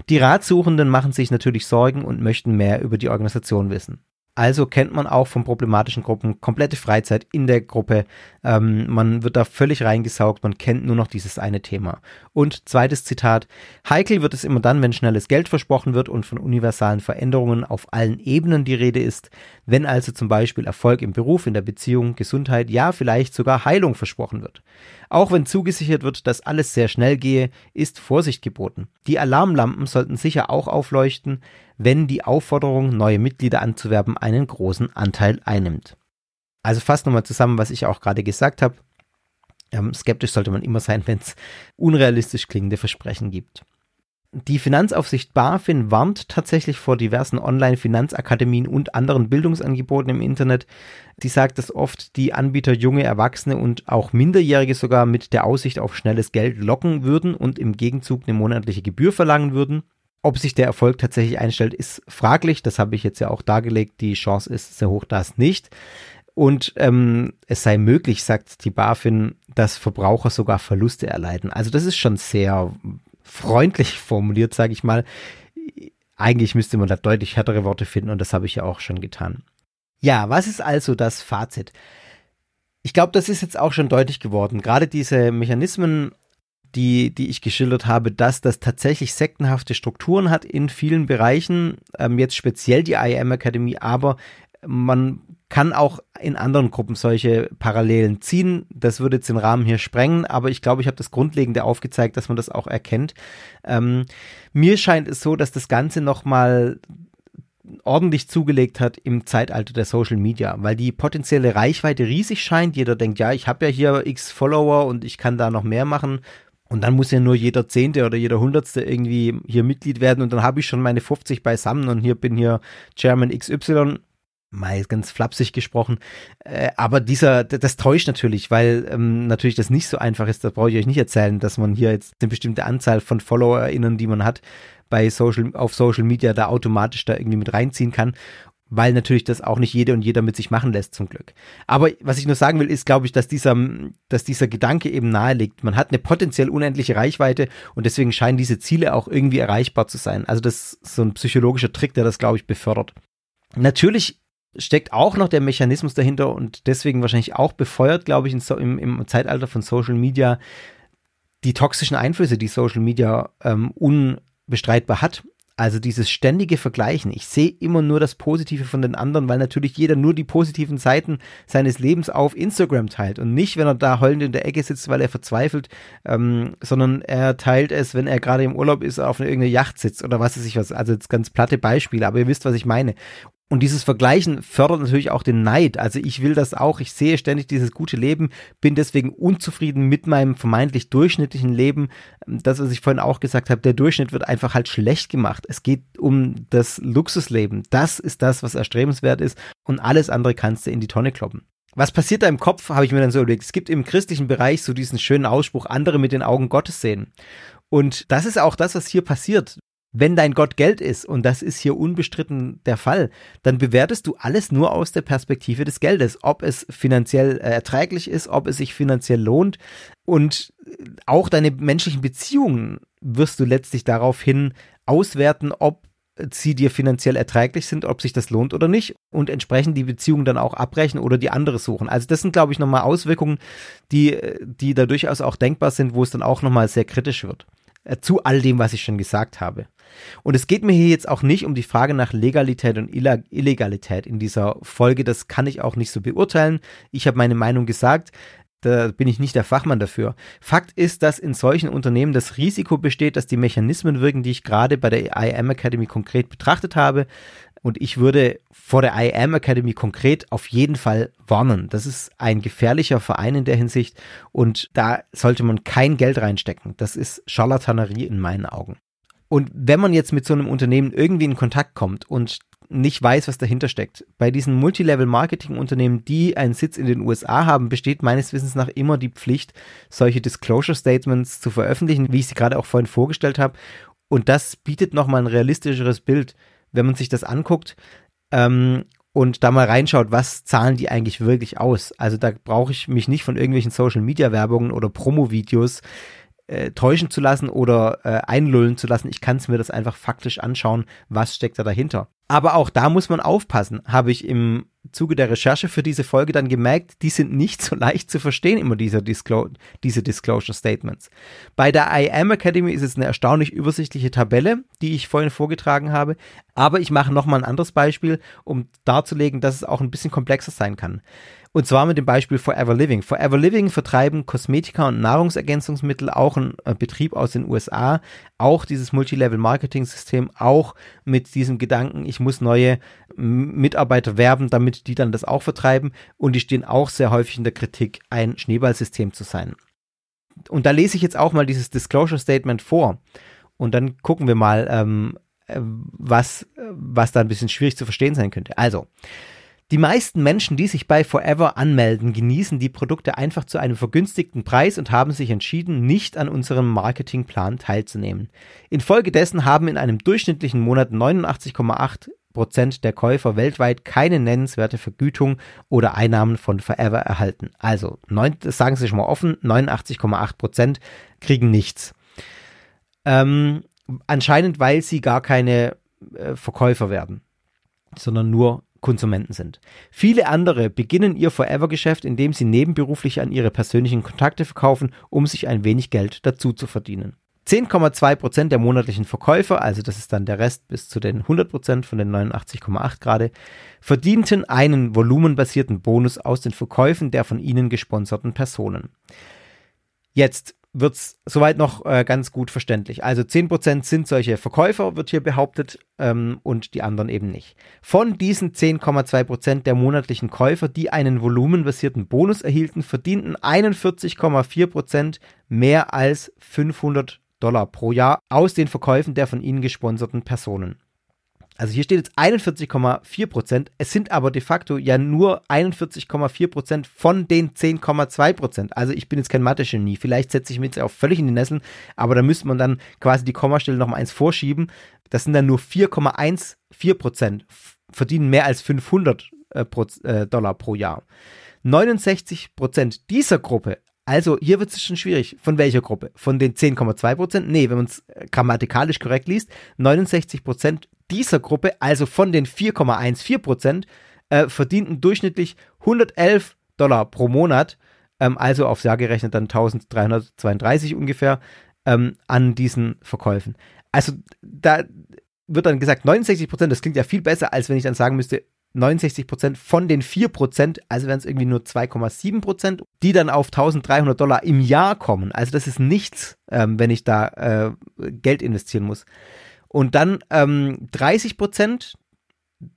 Die Ratsuchenden machen sich natürlich Sorgen und möchten mehr über die Organisation wissen. Also kennt man auch von problematischen Gruppen komplette Freizeit in der Gruppe. Ähm, man wird da völlig reingesaugt, man kennt nur noch dieses eine Thema. Und zweites Zitat, heikel wird es immer dann, wenn schnelles Geld versprochen wird und von universalen Veränderungen auf allen Ebenen die Rede ist, wenn also zum Beispiel Erfolg im Beruf, in der Beziehung, Gesundheit, ja vielleicht sogar Heilung versprochen wird. Auch wenn zugesichert wird, dass alles sehr schnell gehe, ist Vorsicht geboten. Die Alarmlampen sollten sicher auch aufleuchten, wenn die Aufforderung, neue Mitglieder anzuwerben, einen großen Anteil einnimmt. Also fast nochmal zusammen, was ich auch gerade gesagt habe. Ähm, skeptisch sollte man immer sein, wenn es unrealistisch klingende Versprechen gibt. Die Finanzaufsicht BaFin warnt tatsächlich vor diversen Online-Finanzakademien und anderen Bildungsangeboten im Internet. Die sagt, dass oft die Anbieter junge Erwachsene und auch Minderjährige sogar mit der Aussicht auf schnelles Geld locken würden und im Gegenzug eine monatliche Gebühr verlangen würden. Ob sich der Erfolg tatsächlich einstellt, ist fraglich. Das habe ich jetzt ja auch dargelegt. Die Chance ist sehr hoch, das nicht. Und ähm, es sei möglich, sagt die BaFin, dass Verbraucher sogar Verluste erleiden. Also das ist schon sehr freundlich formuliert, sage ich mal. Eigentlich müsste man da deutlich härtere Worte finden und das habe ich ja auch schon getan. Ja, was ist also das Fazit? Ich glaube, das ist jetzt auch schon deutlich geworden. Gerade diese Mechanismen die, die ich geschildert habe, dass das tatsächlich sektenhafte Strukturen hat in vielen Bereichen, ähm, jetzt speziell die IAM Akademie, aber man kann auch in anderen Gruppen solche Parallelen ziehen. Das würde jetzt den Rahmen hier sprengen, aber ich glaube, ich habe das Grundlegende aufgezeigt, dass man das auch erkennt. Ähm, mir scheint es so, dass das Ganze nochmal ordentlich zugelegt hat im Zeitalter der Social Media, weil die potenzielle Reichweite riesig scheint. Jeder denkt, ja, ich habe ja hier x Follower und ich kann da noch mehr machen. Und dann muss ja nur jeder Zehnte oder jeder Hundertste irgendwie hier Mitglied werden und dann habe ich schon meine 50 beisammen und hier bin hier Chairman XY. Mal ganz flapsig gesprochen. Äh, aber dieser, das täuscht natürlich, weil ähm, natürlich das nicht so einfach ist. Da brauche ich euch nicht erzählen, dass man hier jetzt eine bestimmte Anzahl von FollowerInnen, die man hat, bei Social, auf Social Media da automatisch da irgendwie mit reinziehen kann weil natürlich das auch nicht jede und jeder mit sich machen lässt, zum Glück. Aber was ich nur sagen will, ist, glaube ich, dass dieser, dass dieser Gedanke eben nahe liegt. Man hat eine potenziell unendliche Reichweite und deswegen scheinen diese Ziele auch irgendwie erreichbar zu sein. Also das ist so ein psychologischer Trick, der das, glaube ich, befördert. Natürlich steckt auch noch der Mechanismus dahinter und deswegen wahrscheinlich auch befeuert, glaube ich, so, im, im Zeitalter von Social Media die toxischen Einflüsse, die Social Media ähm, unbestreitbar hat. Also dieses ständige Vergleichen. Ich sehe immer nur das Positive von den anderen, weil natürlich jeder nur die positiven Seiten seines Lebens auf Instagram teilt und nicht, wenn er da heulend in der Ecke sitzt, weil er verzweifelt, ähm, sondern er teilt es, wenn er gerade im Urlaub ist, auf einer irgendeiner Yacht sitzt oder was weiß ich was. Also jetzt ganz platte Beispiele, aber ihr wisst, was ich meine. Und dieses Vergleichen fördert natürlich auch den Neid. Also ich will das auch. Ich sehe ständig dieses gute Leben, bin deswegen unzufrieden mit meinem vermeintlich durchschnittlichen Leben. Das, was ich vorhin auch gesagt habe, der Durchschnitt wird einfach halt schlecht gemacht. Es geht um das Luxusleben. Das ist das, was erstrebenswert ist. Und alles andere kannst du in die Tonne kloppen. Was passiert da im Kopf, habe ich mir dann so überlegt. Es gibt im christlichen Bereich so diesen schönen Ausspruch, andere mit den Augen Gottes sehen. Und das ist auch das, was hier passiert. Wenn dein Gott Geld ist, und das ist hier unbestritten der Fall, dann bewertest du alles nur aus der Perspektive des Geldes, ob es finanziell äh, erträglich ist, ob es sich finanziell lohnt. Und auch deine menschlichen Beziehungen wirst du letztlich daraufhin auswerten, ob sie dir finanziell erträglich sind, ob sich das lohnt oder nicht und entsprechend die Beziehungen dann auch abbrechen oder die andere suchen. Also das sind, glaube ich, nochmal Auswirkungen, die, die da durchaus auch denkbar sind, wo es dann auch nochmal sehr kritisch wird. Äh, zu all dem, was ich schon gesagt habe. Und es geht mir hier jetzt auch nicht um die Frage nach Legalität und Illegalität in dieser Folge. Das kann ich auch nicht so beurteilen. Ich habe meine Meinung gesagt. Da bin ich nicht der Fachmann dafür. Fakt ist, dass in solchen Unternehmen das Risiko besteht, dass die Mechanismen wirken, die ich gerade bei der IAM Academy konkret betrachtet habe, und ich würde vor der IAM Academy konkret auf jeden Fall warnen. Das ist ein gefährlicher Verein in der Hinsicht und da sollte man kein Geld reinstecken. Das ist Charlatanerie in meinen Augen. Und wenn man jetzt mit so einem Unternehmen irgendwie in Kontakt kommt und nicht weiß, was dahinter steckt. Bei diesen Multilevel-Marketing-Unternehmen, die einen Sitz in den USA haben, besteht meines Wissens nach immer die Pflicht, solche Disclosure-Statements zu veröffentlichen, wie ich sie gerade auch vorhin vorgestellt habe. Und das bietet nochmal ein realistischeres Bild wenn man sich das anguckt ähm, und da mal reinschaut, was zahlen die eigentlich wirklich aus. Also da brauche ich mich nicht von irgendwelchen Social-Media-Werbungen oder Promo-Videos äh, täuschen zu lassen oder äh, einlullen zu lassen. Ich kann es mir das einfach faktisch anschauen, was steckt da dahinter. Aber auch da muss man aufpassen, habe ich im Zuge der Recherche für diese Folge dann gemerkt, die sind nicht so leicht zu verstehen, immer diese, Disclo diese Disclosure Statements. Bei der IAM Academy ist es eine erstaunlich übersichtliche Tabelle, die ich vorhin vorgetragen habe, aber ich mache nochmal ein anderes Beispiel, um darzulegen, dass es auch ein bisschen komplexer sein kann. Und zwar mit dem Beispiel Forever Living. Forever Living vertreiben Kosmetika und Nahrungsergänzungsmittel, auch ein äh, Betrieb aus den USA, auch dieses Multilevel-Marketing-System, auch mit diesem Gedanken, ich muss neue Mitarbeiter werben, damit die dann das auch vertreiben. Und die stehen auch sehr häufig in der Kritik, ein Schneeballsystem zu sein. Und da lese ich jetzt auch mal dieses Disclosure Statement vor. Und dann gucken wir mal, ähm, äh, was, was da ein bisschen schwierig zu verstehen sein könnte. Also, die meisten Menschen, die sich bei Forever anmelden, genießen die Produkte einfach zu einem vergünstigten Preis und haben sich entschieden, nicht an unserem Marketingplan teilzunehmen. Infolgedessen haben in einem durchschnittlichen Monat 89,8 Prozent der Käufer weltweit keine nennenswerte Vergütung oder Einnahmen von Forever erhalten. Also, neun, das sagen Sie schon mal offen, 89,8 Prozent kriegen nichts. Ähm, anscheinend, weil sie gar keine äh, Verkäufer werden, sondern nur Konsumenten sind. Viele andere beginnen ihr Forever-Geschäft, indem sie nebenberuflich an ihre persönlichen Kontakte verkaufen, um sich ein wenig Geld dazu zu verdienen. 10,2% der monatlichen Verkäufer, also das ist dann der Rest bis zu den 100% von den 89,8 gerade, verdienten einen volumenbasierten Bonus aus den Verkäufen der von ihnen gesponserten Personen. Jetzt wird es soweit noch äh, ganz gut verständlich. Also 10% sind solche Verkäufer, wird hier behauptet, ähm, und die anderen eben nicht. Von diesen 10,2% der monatlichen Käufer, die einen volumenbasierten Bonus erhielten, verdienten 41,4% mehr als 500 Dollar pro Jahr aus den Verkäufen der von ihnen gesponserten Personen. Also hier steht jetzt 41,4 Prozent. Es sind aber de facto ja nur 41,4 Prozent von den 10,2 Prozent. Also ich bin jetzt kein Mathe-Genie. Vielleicht setze ich mich jetzt auch völlig in die Nesseln, aber da müsste man dann quasi die Kommastelle noch mal eins vorschieben. Das sind dann nur 4,14 Prozent verdienen mehr als 500 äh, äh, Dollar pro Jahr. 69 Prozent dieser Gruppe also hier wird es schon schwierig. Von welcher Gruppe? Von den 10,2 Prozent? Nee, wenn man es grammatikalisch korrekt liest, 69 Prozent dieser Gruppe, also von den 4,14 Prozent, äh, verdienten durchschnittlich 111 Dollar pro Monat, ähm, also aufs Jahr gerechnet dann 1332 ungefähr, ähm, an diesen Verkäufen. Also da wird dann gesagt 69 Prozent, das klingt ja viel besser, als wenn ich dann sagen müsste, 69 Prozent von den 4 Prozent, also wären es irgendwie nur 2,7 Prozent, die dann auf 1300 Dollar im Jahr kommen. Also das ist nichts, ähm, wenn ich da äh, Geld investieren muss. Und dann ähm, 30 Prozent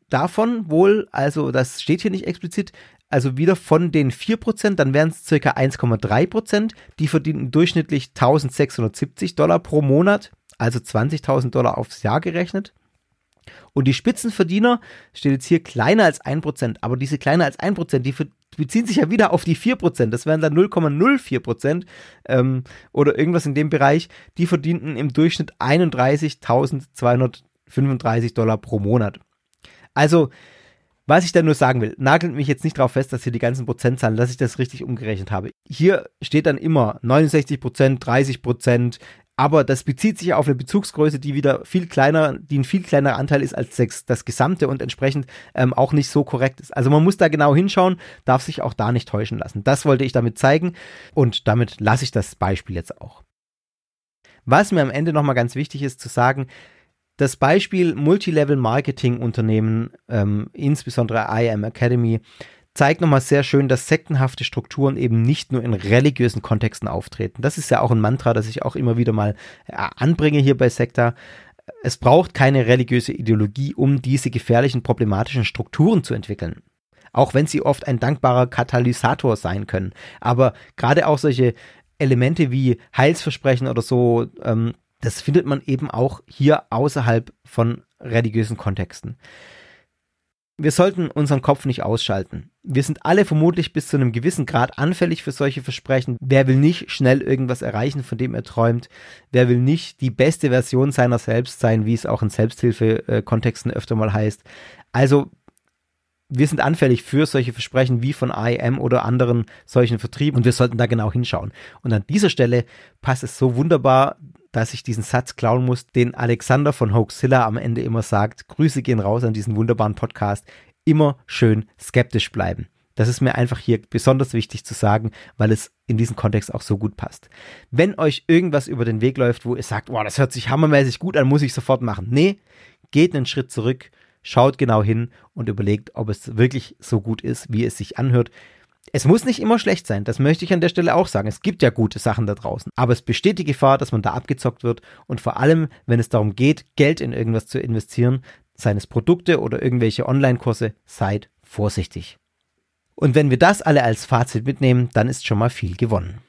davon wohl, also das steht hier nicht explizit, also wieder von den 4 Prozent, dann wären es circa 1,3 Prozent. Die verdienen durchschnittlich 1670 Dollar pro Monat, also 20.000 Dollar aufs Jahr gerechnet. Und die Spitzenverdiener steht jetzt hier kleiner als 1%, aber diese kleiner als 1%, die beziehen sich ja wieder auf die 4%, das wären dann 0,04% ähm, oder irgendwas in dem Bereich, die verdienten im Durchschnitt 31.235 Dollar pro Monat. Also, was ich da nur sagen will, nagelt mich jetzt nicht darauf fest, dass hier die ganzen Prozentzahlen, dass ich das richtig umgerechnet habe. Hier steht dann immer 69% 30 aber das bezieht sich auf eine Bezugsgröße, die wieder viel kleiner, die ein viel kleinerer Anteil ist als das, das Gesamte und entsprechend ähm, auch nicht so korrekt ist. Also man muss da genau hinschauen, darf sich auch da nicht täuschen lassen. Das wollte ich damit zeigen und damit lasse ich das Beispiel jetzt auch. Was mir am Ende nochmal ganz wichtig ist zu sagen, das Beispiel Multilevel Marketing Unternehmen, ähm, insbesondere IM Academy, zeigt nochmal sehr schön, dass sektenhafte Strukturen eben nicht nur in religiösen Kontexten auftreten. Das ist ja auch ein Mantra, das ich auch immer wieder mal äh, anbringe hier bei Sekta. Es braucht keine religiöse Ideologie, um diese gefährlichen, problematischen Strukturen zu entwickeln. Auch wenn sie oft ein dankbarer Katalysator sein können. Aber gerade auch solche Elemente wie Heilsversprechen oder so, ähm, das findet man eben auch hier außerhalb von religiösen Kontexten wir sollten unseren Kopf nicht ausschalten. Wir sind alle vermutlich bis zu einem gewissen Grad anfällig für solche Versprechen. Wer will nicht schnell irgendwas erreichen, von dem er träumt? Wer will nicht die beste Version seiner selbst sein, wie es auch in Selbsthilfe-Kontexten öfter mal heißt? Also, wir sind anfällig für solche Versprechen wie von IM oder anderen solchen Vertrieben und wir sollten da genau hinschauen. Und an dieser Stelle passt es so wunderbar dass ich diesen Satz klauen muss, den Alexander von Hoaxilla am Ende immer sagt. Grüße gehen raus an diesen wunderbaren Podcast. Immer schön skeptisch bleiben. Das ist mir einfach hier besonders wichtig zu sagen, weil es in diesen Kontext auch so gut passt. Wenn euch irgendwas über den Weg läuft, wo ihr sagt, wow, das hört sich hammermäßig gut an, muss ich sofort machen. Nee, geht einen Schritt zurück, schaut genau hin und überlegt, ob es wirklich so gut ist, wie es sich anhört. Es muss nicht immer schlecht sein, das möchte ich an der Stelle auch sagen. Es gibt ja gute Sachen da draußen, aber es besteht die Gefahr, dass man da abgezockt wird und vor allem, wenn es darum geht, Geld in irgendwas zu investieren, seines Produkte oder irgendwelche Online-Kurse, seid vorsichtig. Und wenn wir das alle als Fazit mitnehmen, dann ist schon mal viel gewonnen.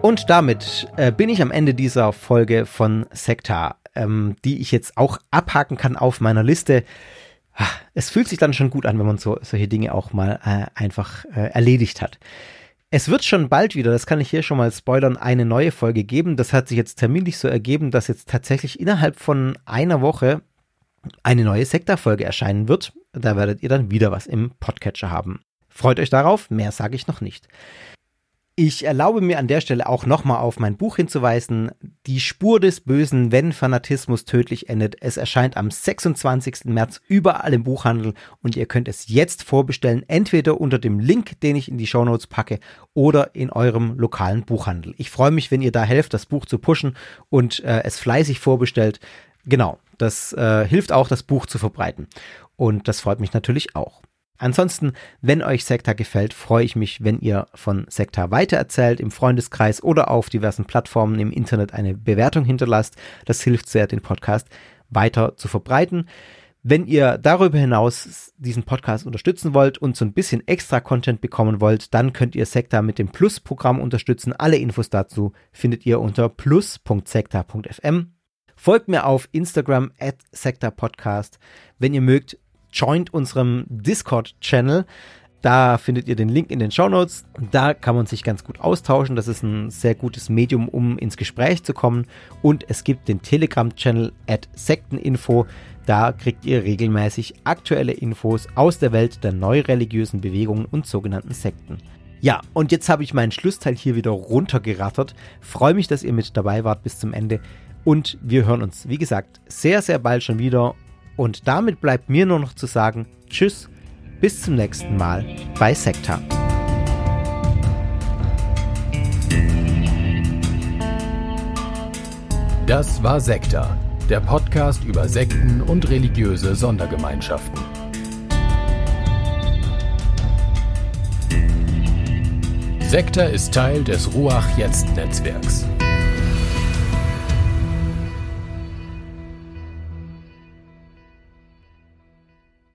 Und damit äh, bin ich am Ende dieser Folge von Sektar, ähm, die ich jetzt auch abhaken kann auf meiner Liste. Ah, es fühlt sich dann schon gut an, wenn man so, solche Dinge auch mal äh, einfach äh, erledigt hat. Es wird schon bald wieder, das kann ich hier schon mal spoilern, eine neue Folge geben. Das hat sich jetzt terminlich so ergeben, dass jetzt tatsächlich innerhalb von einer Woche eine neue Sekta-Folge erscheinen wird. Da werdet ihr dann wieder was im Podcatcher haben. Freut euch darauf, mehr sage ich noch nicht. Ich erlaube mir an der Stelle auch nochmal auf mein Buch hinzuweisen. Die Spur des Bösen, wenn Fanatismus tödlich endet. Es erscheint am 26. März überall im Buchhandel und ihr könnt es jetzt vorbestellen, entweder unter dem Link, den ich in die Shownotes packe, oder in eurem lokalen Buchhandel. Ich freue mich, wenn ihr da helft, das Buch zu pushen und äh, es fleißig vorbestellt. Genau, das äh, hilft auch, das Buch zu verbreiten. Und das freut mich natürlich auch. Ansonsten, wenn euch Sekta gefällt, freue ich mich, wenn ihr von Sekta weitererzählt, im Freundeskreis oder auf diversen Plattformen im Internet eine Bewertung hinterlasst. Das hilft sehr, den Podcast weiter zu verbreiten. Wenn ihr darüber hinaus diesen Podcast unterstützen wollt und so ein bisschen extra Content bekommen wollt, dann könnt ihr Sekta mit dem Plus-Programm unterstützen. Alle Infos dazu findet ihr unter plus.sekta.fm. Folgt mir auf Instagram at Sekta Podcast. Wenn ihr mögt, joint unserem Discord-Channel. Da findet ihr den Link in den Show Notes. Da kann man sich ganz gut austauschen. Das ist ein sehr gutes Medium, um ins Gespräch zu kommen. Und es gibt den Telegram-Channel at Sekteninfo. Da kriegt ihr regelmäßig aktuelle Infos aus der Welt der neureligiösen Bewegungen und sogenannten Sekten. Ja, und jetzt habe ich meinen Schlussteil hier wieder runtergerattert. Freue mich, dass ihr mit dabei wart bis zum Ende. Und wir hören uns, wie gesagt, sehr, sehr bald schon wieder. Und damit bleibt mir nur noch zu sagen, tschüss, bis zum nächsten Mal bei Sekta. Das war Sekta, der Podcast über Sekten und religiöse Sondergemeinschaften. Sekta ist Teil des Ruach Jetzt Netzwerks.